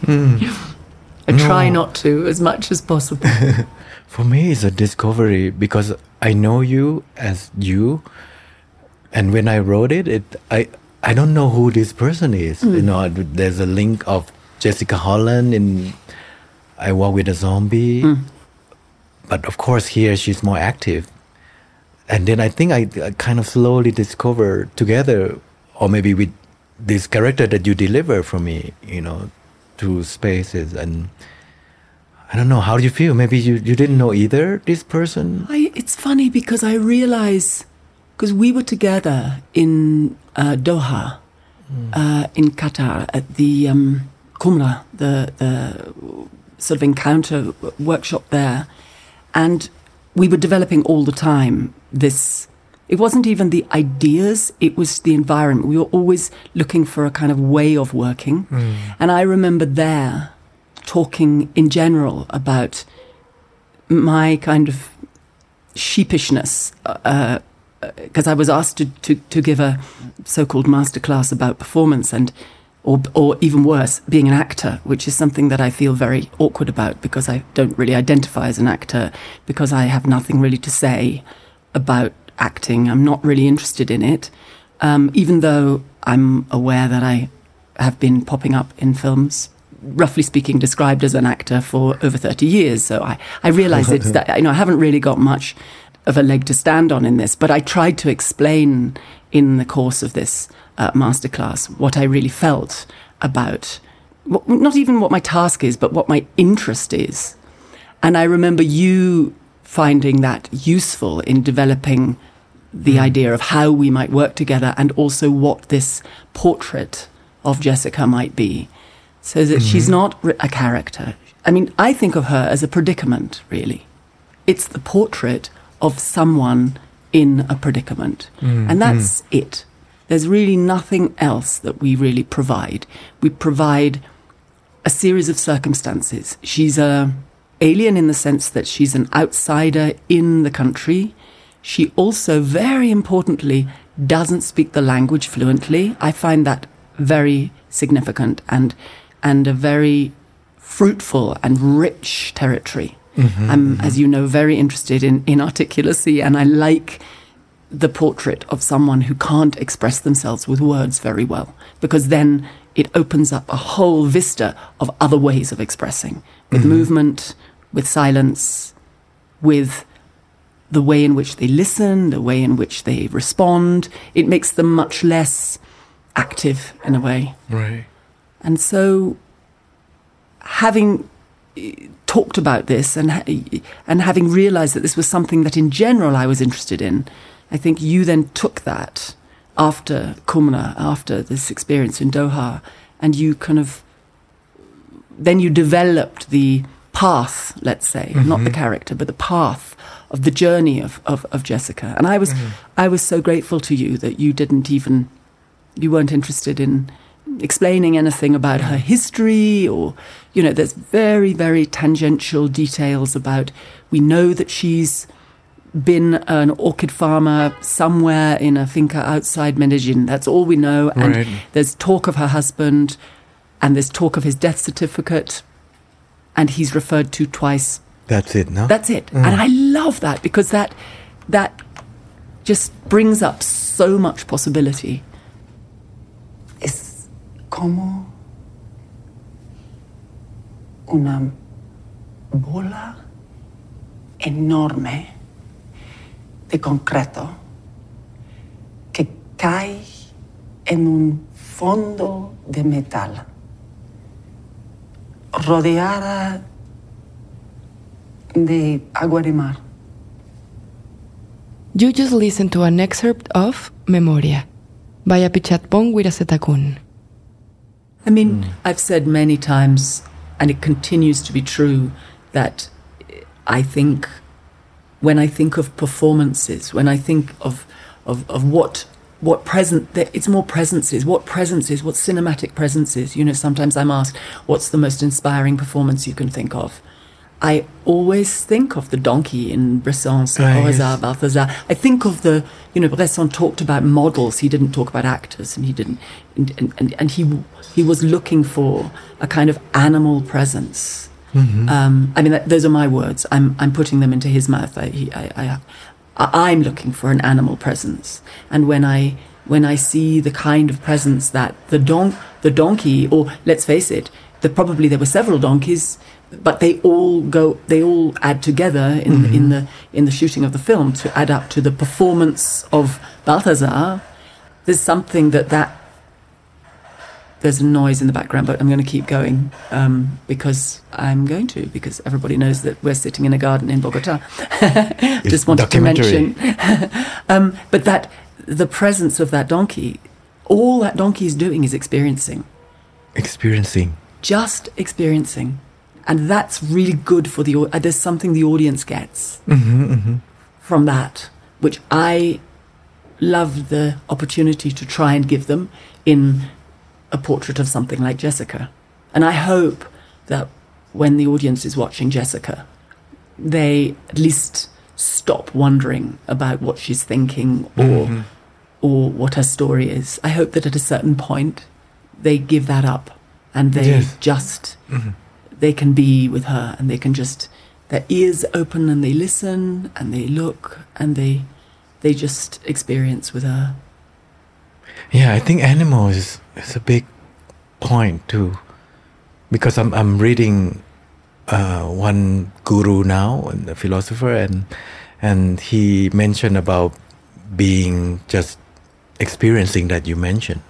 Hmm. I try No. not to as much as possible. For me, it's a discovery because I know you as you, and when I wrote it, it I I don't know who this person is. Hmm. You know, there's a link of Jessica Holland in I Walk with a Zombie, hmm. but of course here she's more active, and then I think I, I kind of slowly discover together, or maybe with this character that you deliver for me, you know, through spaces and. I don't know. How do you feel? Maybe you, you didn't know either this person. I, it's funny because I realize because we were together in uh, Doha, uh, in Qatar, at the um, Qumra, the the sort of encounter workshop there, and we were developing all the time this. It wasn't even the ideas; it was the environment. We were always looking for a kind of way of working, and I remember there talking in general about my kind of sheepishness because I was asked to, to, to give a so-called masterclass about performance and or, or even worse, being an actor, which is something that I feel very awkward about because I don't really identify as an actor, because I have nothing really to say about acting. I'm not really interested in it, um, even though I'm aware that I have been popping up in films roughly speaking, described as an actor for over 30 years. So I, I realize it's that, you know, I haven't really got much of a leg to stand on in this, but I tried to explain in the course of this uh, masterclass what I really felt about what, not even what my task is, but what my interest is. And I remember you finding that useful in developing the mm. idea of how we might work together and also what this portrait of Jessica might be so that mm-hmm. she's not a character. I mean, I think of her as a predicament, really. It's the portrait of someone in a predicament. Mm-hmm. And that's it. There's really nothing else that we really provide. We provide a series of circumstances. She's a alien in the sense that she's an outsider in the country. She also, very importantly, doesn't speak the language fluently. I find that very significant and and a very fruitful and rich territory. Mm-hmm, I'm, mm-hmm. as you know, very interested in, in articulacy, and I like the portrait of someone who can't express themselves with words very well, because then it opens up a whole vista of other ways of expressing with mm-hmm. movement, with silence, with the way in which they listen, the way in which they respond. It makes them much less active in a way. Right. And so, having eh, talked about this and and having realized that this was something that in general I was interested in, I think you then took that after Qumra, after this experience in Doha, and you kind of then you developed the path, let's say, mm-hmm. not the character, but the path of the journey of, of, of Jessica. And I was mm-hmm. I was so grateful to you that you didn't even you weren't interested in explaining anything about her history or you know there's very very tangential details about we know that she's been an orchid farmer somewhere in a finca outside Medellin. That's all we know. And right. there's talk of her husband and there's talk of his death certificate. And he's referred to twice. That's it no? That's it. Mm. and i love that because that that just brings up so much possibility como una bola enorme de concreto que cae en un fondo de metal, rodeada de agua de mar. You just listened to an excerpt of Memoria by Apichatpong Weerasethakul. I mean, mm. I've said many times, and it continues to be true, that I think when I think of performances, when I think of of, of what what present it's more presences what presences what cinematic presences you know sometimes i'm asked what's the most inspiring performance you can think of I always think of the donkey in Bresson's oh, yes. Balthazar. I think of the, you know, Bresson talked about models. He didn't talk about actors, and he didn't, and, and, and he he was looking for a kind of animal presence. Mm-hmm. Um, I mean, that, those are my words. I'm I'm putting them into his mouth. I, he, I, I, I'm looking for an animal presence, and when I when I see the kind of presence that the don the donkey, or let's face it, that probably there were several donkeys but they all go they all add together in mm-hmm. in the in the shooting of the film to add up to the performance of Balthazar there's something that that there's a noise in the background but I'm going to keep going um, because I'm going to because everybody knows that we're sitting in a garden in Bogota. Just wanted to mention. Um, but that the presence of that donkey all that donkey is doing is experiencing. Experiencing. Just experiencing. And that's really good for the. Uh, there's something the audience gets mm-hmm, mm-hmm. from that, which I love the opportunity to try and give them in a portrait of something like Jessica, and I hope that when the audience is watching Jessica, they at least stop wondering about what she's thinking or mm-hmm. or what her story is. I hope that at a certain point they give that up and they Yes. just they can be with her and they can just their ears open and they listen and they look and they they just experience with her. Yeah, I think animals is, is a big point too, because I'm I'm reading uh, one guru now, a philosopher, and and he mentioned about being just experiencing that you mentioned,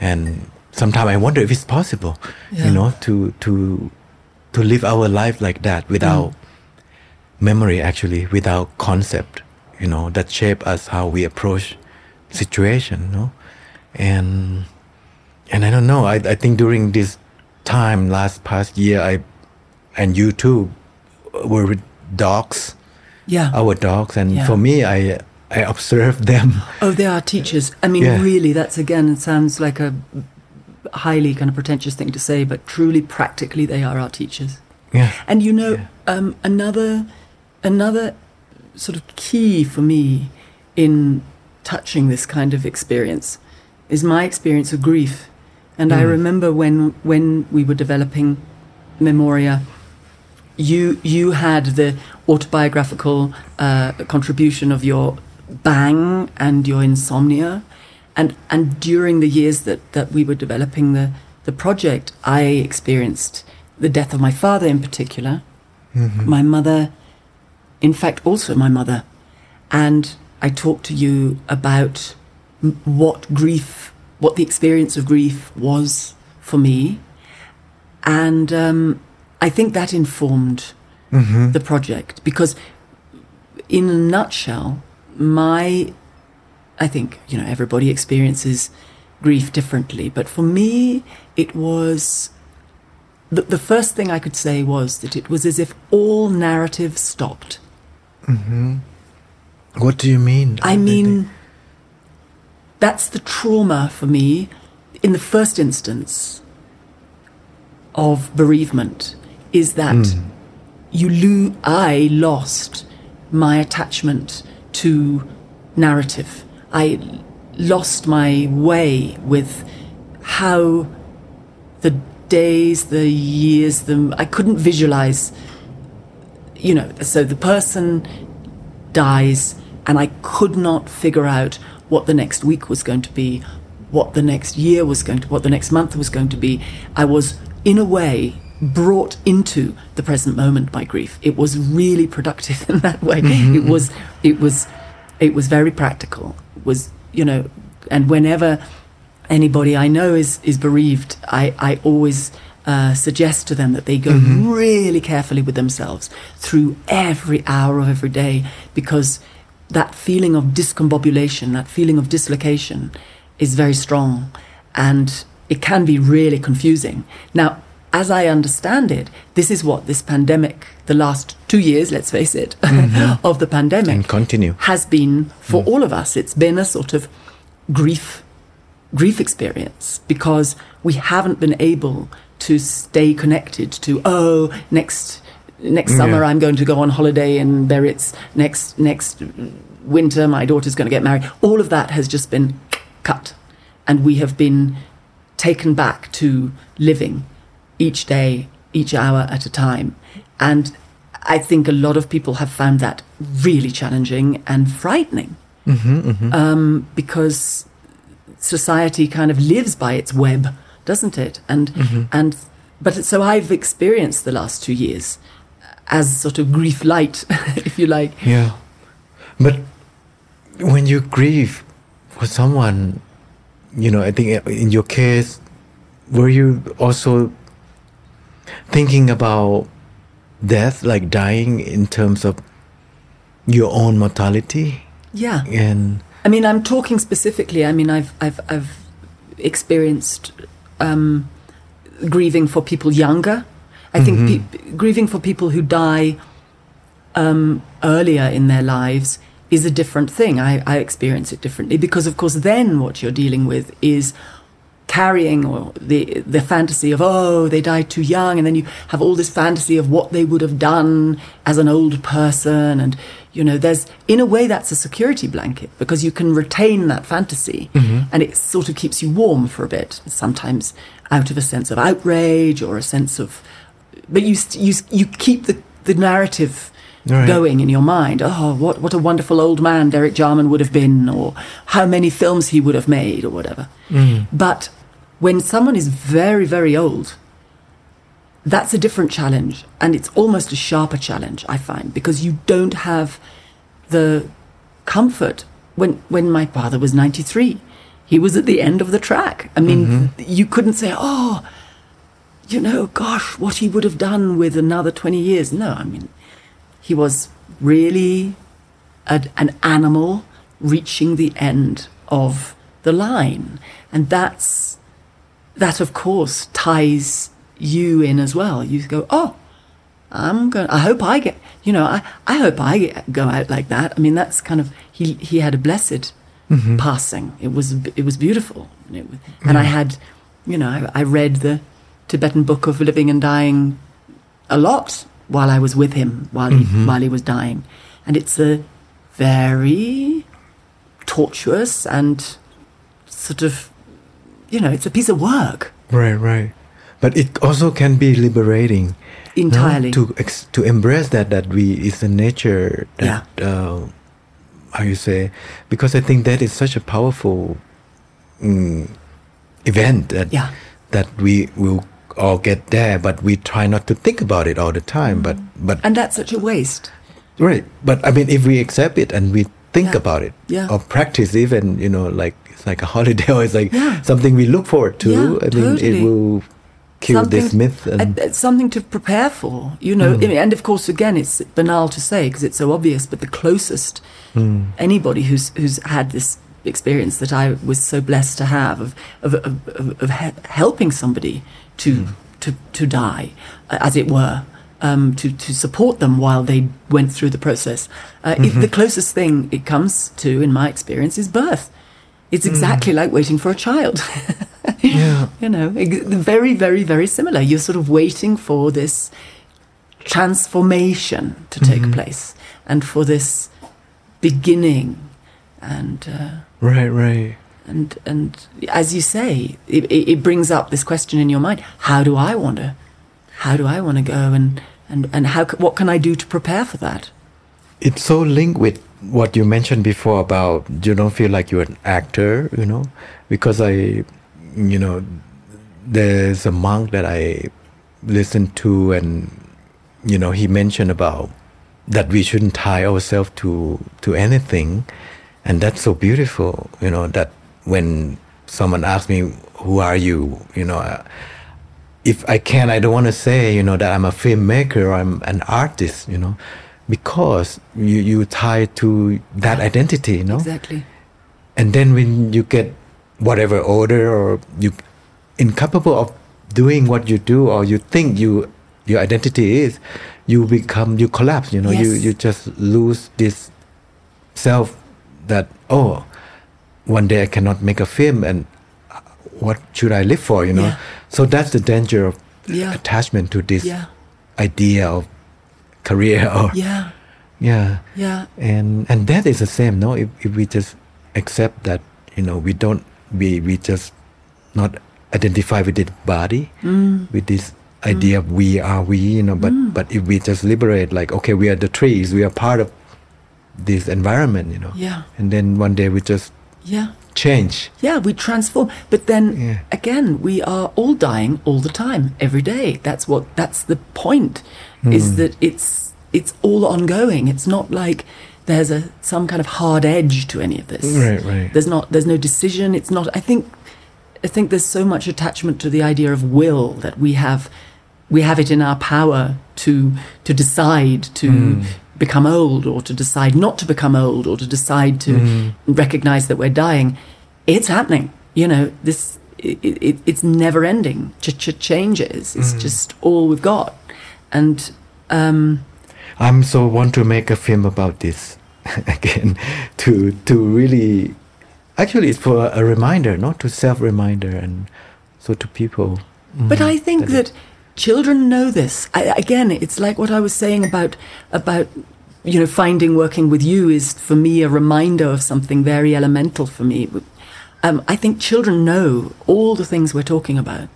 and sometimes I wonder if it's possible, Yeah. you know, to to to live our life like that without memory, actually, without concept, you know, that shape us how we approach situation, no? And and I don't know. I I think during this time last past year, I and you too were with dogs, Yeah. our dogs, and Yeah. for me, I I observed them. Oh, they are teachers. I mean, Yeah. really, that's again, it sounds like a highly kind of pretentious thing to say, but truly, practically, they are our teachers. Yeah, And you know, Yeah. um, another another sort of key for me in touching this kind of experience is my experience of grief. And I remember when when we were developing Memoria, you you had the autobiographical uh, contribution of your bang and your insomnia, and and during the years that that we were developing the the project, I experienced the death of my father in particular, my mother, in fact, also my mother, and I talked to you about what grief, what the experience of grief was for me, and um, I think that informed the project because, in a nutshell, my, I think you know everybody experiences grief differently, but for me it was. The, the first thing I could say was that it was as if all narrative stopped. what do you mean? I mean, that's the trauma for me in the first instance of bereavement is that hmm. you lo- I lost my attachment to narrative. I lost my way with how the days, the years, the I couldn't visualize. You know, so the person dies, and I could not figure out what the next week was going to be, what the next year was going to, what the next month was going to be. I was, in a way, brought into the present moment by grief. It was really productive in that way. It was, it was, it was very practical. It was, you know, and whenever anybody I know is is bereaved, I I always. Uh, suggest to them that they go really carefully with themselves through every hour of every day because that feeling of discombobulation, that feeling of dislocation, is very strong, and it can be really confusing. Now, as I understand it, this is what this pandemic, the last two years, let's face it, mm-hmm. of the pandemic, And continue. has been for mm. all of us. It's been a sort of grief grief experience because we haven't been able to stay connected to oh next next summer Yeah. I'm going to go on holiday in there next next winter my daughter's going to get married. All of that has just been cut. And we have been taken back to living each day each hour at a time. And I think a lot of people have found that really challenging and frightening. Mm-hmm, mm-hmm. Um, because society kind of lives by its web, doesn't it? And mm-hmm. and but so I've experienced the last two years as sort of grief light, if you like. Yeah. But when you grieve for someone, you know, I think in your case, were you also thinking about death, like dying in terms of your own mortality? Yeah. And I mean, I'm talking specifically. I mean, I've I've I've experienced um, grieving for people younger. I think pe- grieving for people who die um, earlier in their lives is a different thing. I, I experience it differently because, of course, then what you're dealing with is carrying or the the fantasy of oh they died too young and then you have all this fantasy of what they would have done as an old person and you know there's in a way that's a security blanket because you can retain that fantasy and it sort of keeps you warm for a bit sometimes out of a sense of outrage or a sense of but you you you keep the the narrative oh, Right. going in your mind. Oh, what what a wonderful old man Derek Jarman would have been, or how many films he would have made, or whatever. Mm. But when someone is very very old, that's a different challenge, and it's almost a sharper challenge. I find because you don't have the comfort. When when my father was ninety three, he was at the end of the track. I mean, mm-hmm. you couldn't say, oh you know, gosh, what he would have done with another 20 years. No, I mean, he was really a, an animal reaching the end of the line. And that's, that of course ties you in as well. You go, oh, I'm going, I hope I get, you know, I, I hope I get, go out like that. I mean, that's kind of, he, he had a blessed mm-hmm. passing. It was, it was beautiful. And, it was, and I had, you know, I, I read the Tibetan Book of Living and Dying a lot while I was with him while he while he was dying, and it's a very tortuous and sort of, you know, it's a piece of work Right, right. But it also can be liberating. no? entirely. to ex- to embrace that that we is a nature that uh, how you say because I think that is such a powerful mm, event that Yeah. that we will all get there, but we try not to think about it all the time. But but and that's such a waste. right, but I mean, if we accept it and we think Yeah. about it Yeah. or practice, even you know, like it's like a holiday or it's like Yeah. something we look forward to. I mean, it will kill this myth and. uh, something to prepare for, you know. Mean, And of course, again, it's banal to say because it's so obvious. But the closest anybody who's who's had this experience that I was so blessed to have of of of, of, of he- helping somebody to to to die, uh, as it were. Um, to, to support them while they went through the process. Uh, it, the closest thing it comes to, in my experience, is birth. It's exactly like waiting for a child. Yeah. You know, very, very, very similar. You're sort of waiting for this transformation to take place and for this beginning. And, uh, Right, right. And, and as you say, it, it brings up this question in your mind how do I want to, how do I want to go? And, and, and how, what can I do to prepare for that? It's so linked with what you mentioned before about you don't feel like you're an actor, you know, because I, you know, there's a monk that I listened to, and you know, he mentioned about that we shouldn't tie ourselves to to anything, and that's so beautiful, you know, that when someone asks me, "Who are you?" you know. Uh, if I can, I don't want to say, you know, that I'm a filmmaker or I'm an artist, you know, because you, you tie to that identity, you know. Exactly. And then when you get whatever order or you incapable of doing what you do or you think you your identity is, you become you collapse, you know, you, you just lose this self that oh one day I cannot make a film and uh, what should I live for, you know? Yeah. So that's the danger of Yeah. attachment to this Yeah. idea of career or Yeah. yeah. Yeah. And and that is the same, no? If if we just accept that, you know, we don't we we just not identify with the body, Mm. with this idea of we are we, you know, but but if we just liberate like, okay, we are the trees, we are part of this environment, you know. Yeah. And then one day we just Yeah. change. Yeah, we transform. But then Yeah. again, we are all dying all the time, every day. That's what that's the point. Is hmm. that it's it's all ongoing. It's not like there's a some kind of hard edge to any of this. Right, right. There's not there's no decision. It's not I think I think there's so much attachment to the idea of will that we have we have it in our power to to decide to hmm. Become old or to decide not to become old or to decide to mm. recognize that we're dying it's happening. You know this it, it, it's never ending. Ch- ch- changes. It's mm. just all we've got. And um I'm so want to make a film about this again to to really actually it's for a reminder, not to self reminder, and so to people. But mm. I think that children know this. I, again, it's like what I was saying about about you know finding working with you is for me a reminder of something very elemental for me. Um, I think children know all the things we're talking about.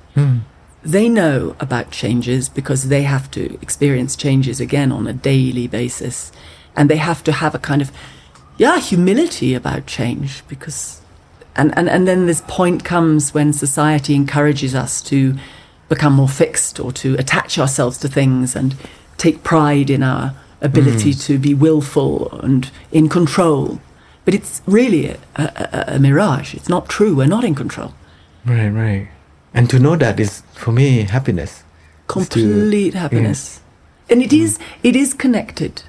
They know about changes because they have to experience changes again on a daily basis, and they have to have a kind of yeah humility about change because and, and, and then this point comes when society encourages us to become more fixed or to attach ourselves to things and take pride in our ability mm. to be willful and in control. But it's really a, a, a mirage. It's not true. We're not in control. Right, right. And to know that is for me happiness. Is to- Complete happiness. And it mm. is it is connected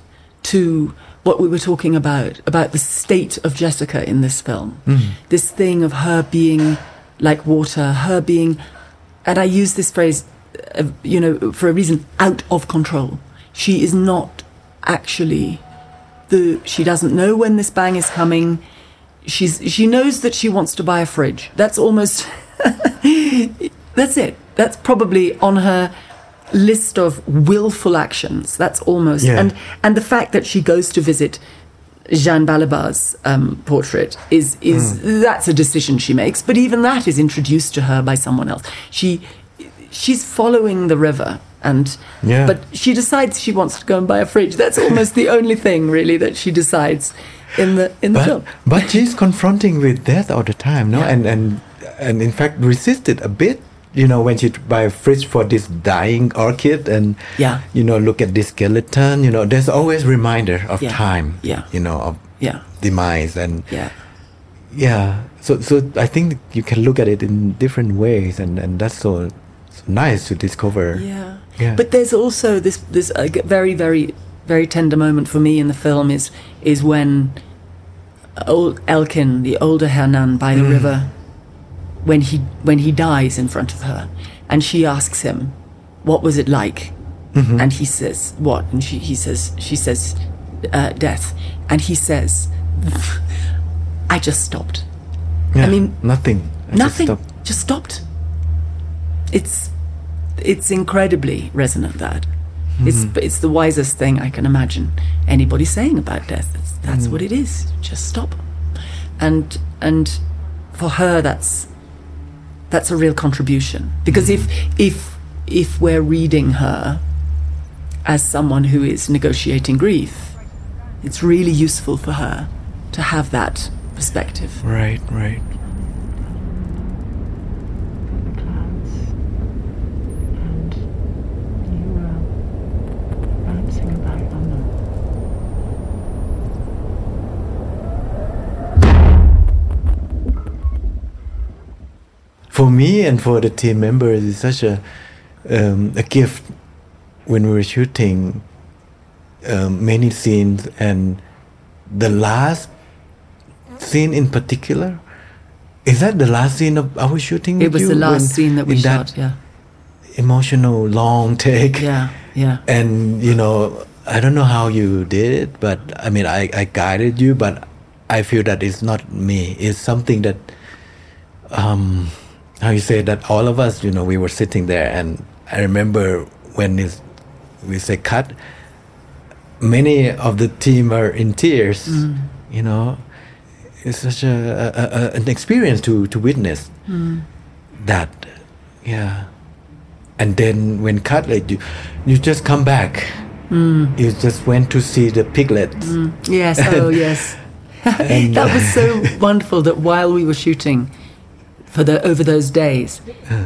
to what we were talking about about the state of Jessica in this film. Mm. This thing of her being like water, her being and I use this phrase uh, you know for a reason out of control. She is not actually the she doesn't know when this bang is coming. She's she knows that she wants to buy a fridge. That's almost that's it. That's probably on her list of willful actions. That's almost Yeah. and and the fact that she goes to visit Jeanne Balibar's um, portrait is is that's a decision she makes. But even that is introduced to her by someone else. She she's following the river and Yeah. but she decides she wants to go and buy a fridge. That's almost the only thing really that she decides in the in the film. But but she's confronting with death all the time, no? Yeah. And and and in fact resisted a bit. You know, when she buy a fridge for this dying orchid, and Yeah. you know, look at this skeleton. You know, there's always reminder of Yeah. time. Yeah. You know, of Yeah. demise and Yeah. yeah. So so I think you can look at it in different ways, and and that's so, so nice to discover. Yeah. Yeah. But there's also this this uh, very very very tender moment for me in the film is is when old Elkin, the older Hernán by the river, when he when he dies in front of her, and she asks him, "What was it like?" And he says, "What?" And she he says she says, uh, "Death," and he says, "I just stopped." Yeah, mean, nothing. I just Nothing. stopped. Just stopped. It's it's incredibly resonant. That it's mm-hmm. it's the wisest thing I can imagine anybody saying about death. It's, that's mm. what it is. Just stop. And and for her, that's that's a real contribution because mm. if if if we're reading her as someone who is negotiating grief, it's really useful for her to have that perspective. Right, right. clouds, and you were bouncing about on them. for me and for the team members, it's such a um, a gift when we were shooting um, many scenes, and the last scene in particular. Is that the last scene of our shooting? It was the last When- scene that we shot. yeah, emotional long take. yeah, yeah. And you know, I don't know how you did it, but I mean, I, I guided you, but I feel that it's not me. It's something that, um, how you say that all of us, you know, we were sitting there, and I remember when we say cut, many of the team are in tears. Mm. You know, it's such a, a, a an experience to to witness mm. that. Yeah and then when cut like you you just come back mm. you just went to see the piglets Yes, oh yes. That was so uh, wonderful that while we were shooting for the over those days,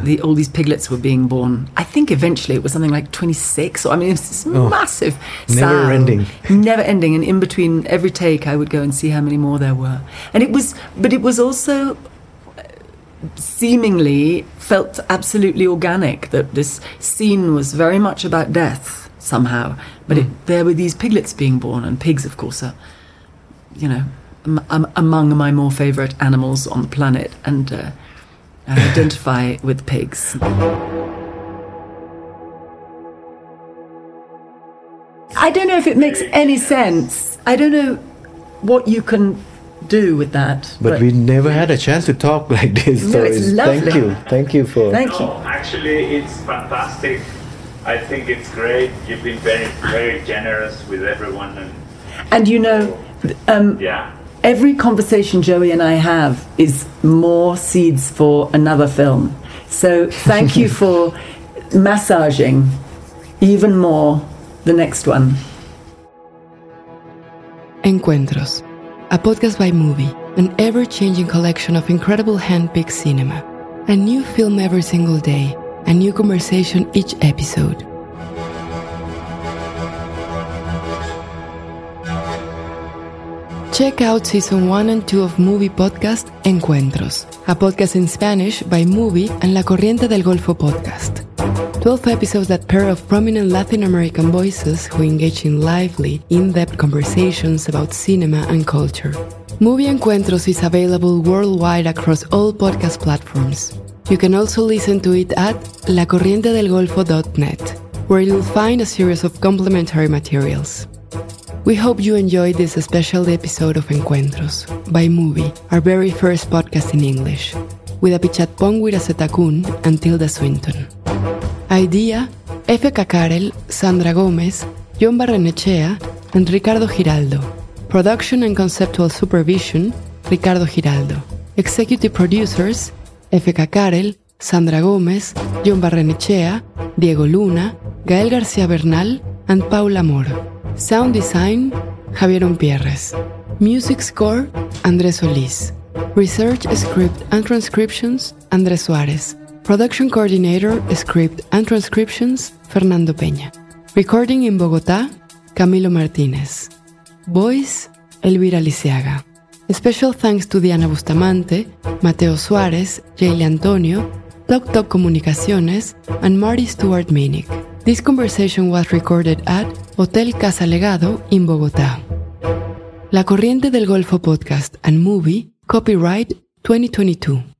the, all these piglets were being born. I think eventually it was something like 26. Or, I mean, it was this massive Oh, never sow. ending. Never ending. And in between every take, I would go and see how many more there were. And it was, but it was also seemingly felt absolutely organic that this scene was very much about death somehow. But it, there were these piglets being born, and pigs, of course, are, you know, am, am, among my more favourite animals on the planet, and uh, I identify with pigs. I don't know if it makes any sense. I don't know what you can do with that. But, we never had a chance to talk like this. No, so it's thank you, thank you for. Thank you. No, actually, it's fantastic. I think it's great. You've been very, very generous with everyone, and And you know, um, yeah, every conversation Joey and I have is more seeds for another film. So thank you for massaging even more the next one. Encuentros, a podcast by Mubi, an ever changing collection of incredible hand picked cinema. A new film every single day, a new conversation each episode. Check out season 1 and 2 of Mubi Podcast Encuentros, a podcast in Spanish by Mubi and La Corriente del Golfo podcast. 12 episodes that pair of prominent Latin American voices who engage in lively, in-depth conversations about cinema and culture. Mubi Encuentros is available worldwide across all podcast platforms. You can also listen to it at lacorrientedelgolfo.net, where you'll find a series of complementary materials. We hope you enjoyed this special episode of Encuentros by Mubi, our very first podcast in English, with Apichatpong Weerasethakul and Tilda Swinton. Idea, Efe Çakarel, Sandra Gómez, John Barrenechea, and Ricardo Giraldo. Production and conceptual supervision, Ricardo Giraldo. Executive producers, Efe Çakarel, Sandra Gómez, John Barrenechea, Diego Luna, Gael García Bernal, and Paula Moro. Sound design, Javier Umpierres. Music score, Andrés Solís. Research script and transcriptions, Andrés Suárez. Production coordinator, script and transcriptions, Fernando Peña. Recording in Bogotá, Camilo Martínez. Voice, Elvira Liceaga. Special thanks to Diana Bustamante, Mateo Suárez, Jaylee Antonio, Talk Talk Comunicaciones, and Marty Stewart Minnick. This conversation was recorded at Hotel Casa Legado in Bogotá. La Corriente del Golfo Podcast and Mubi, copyright 2022.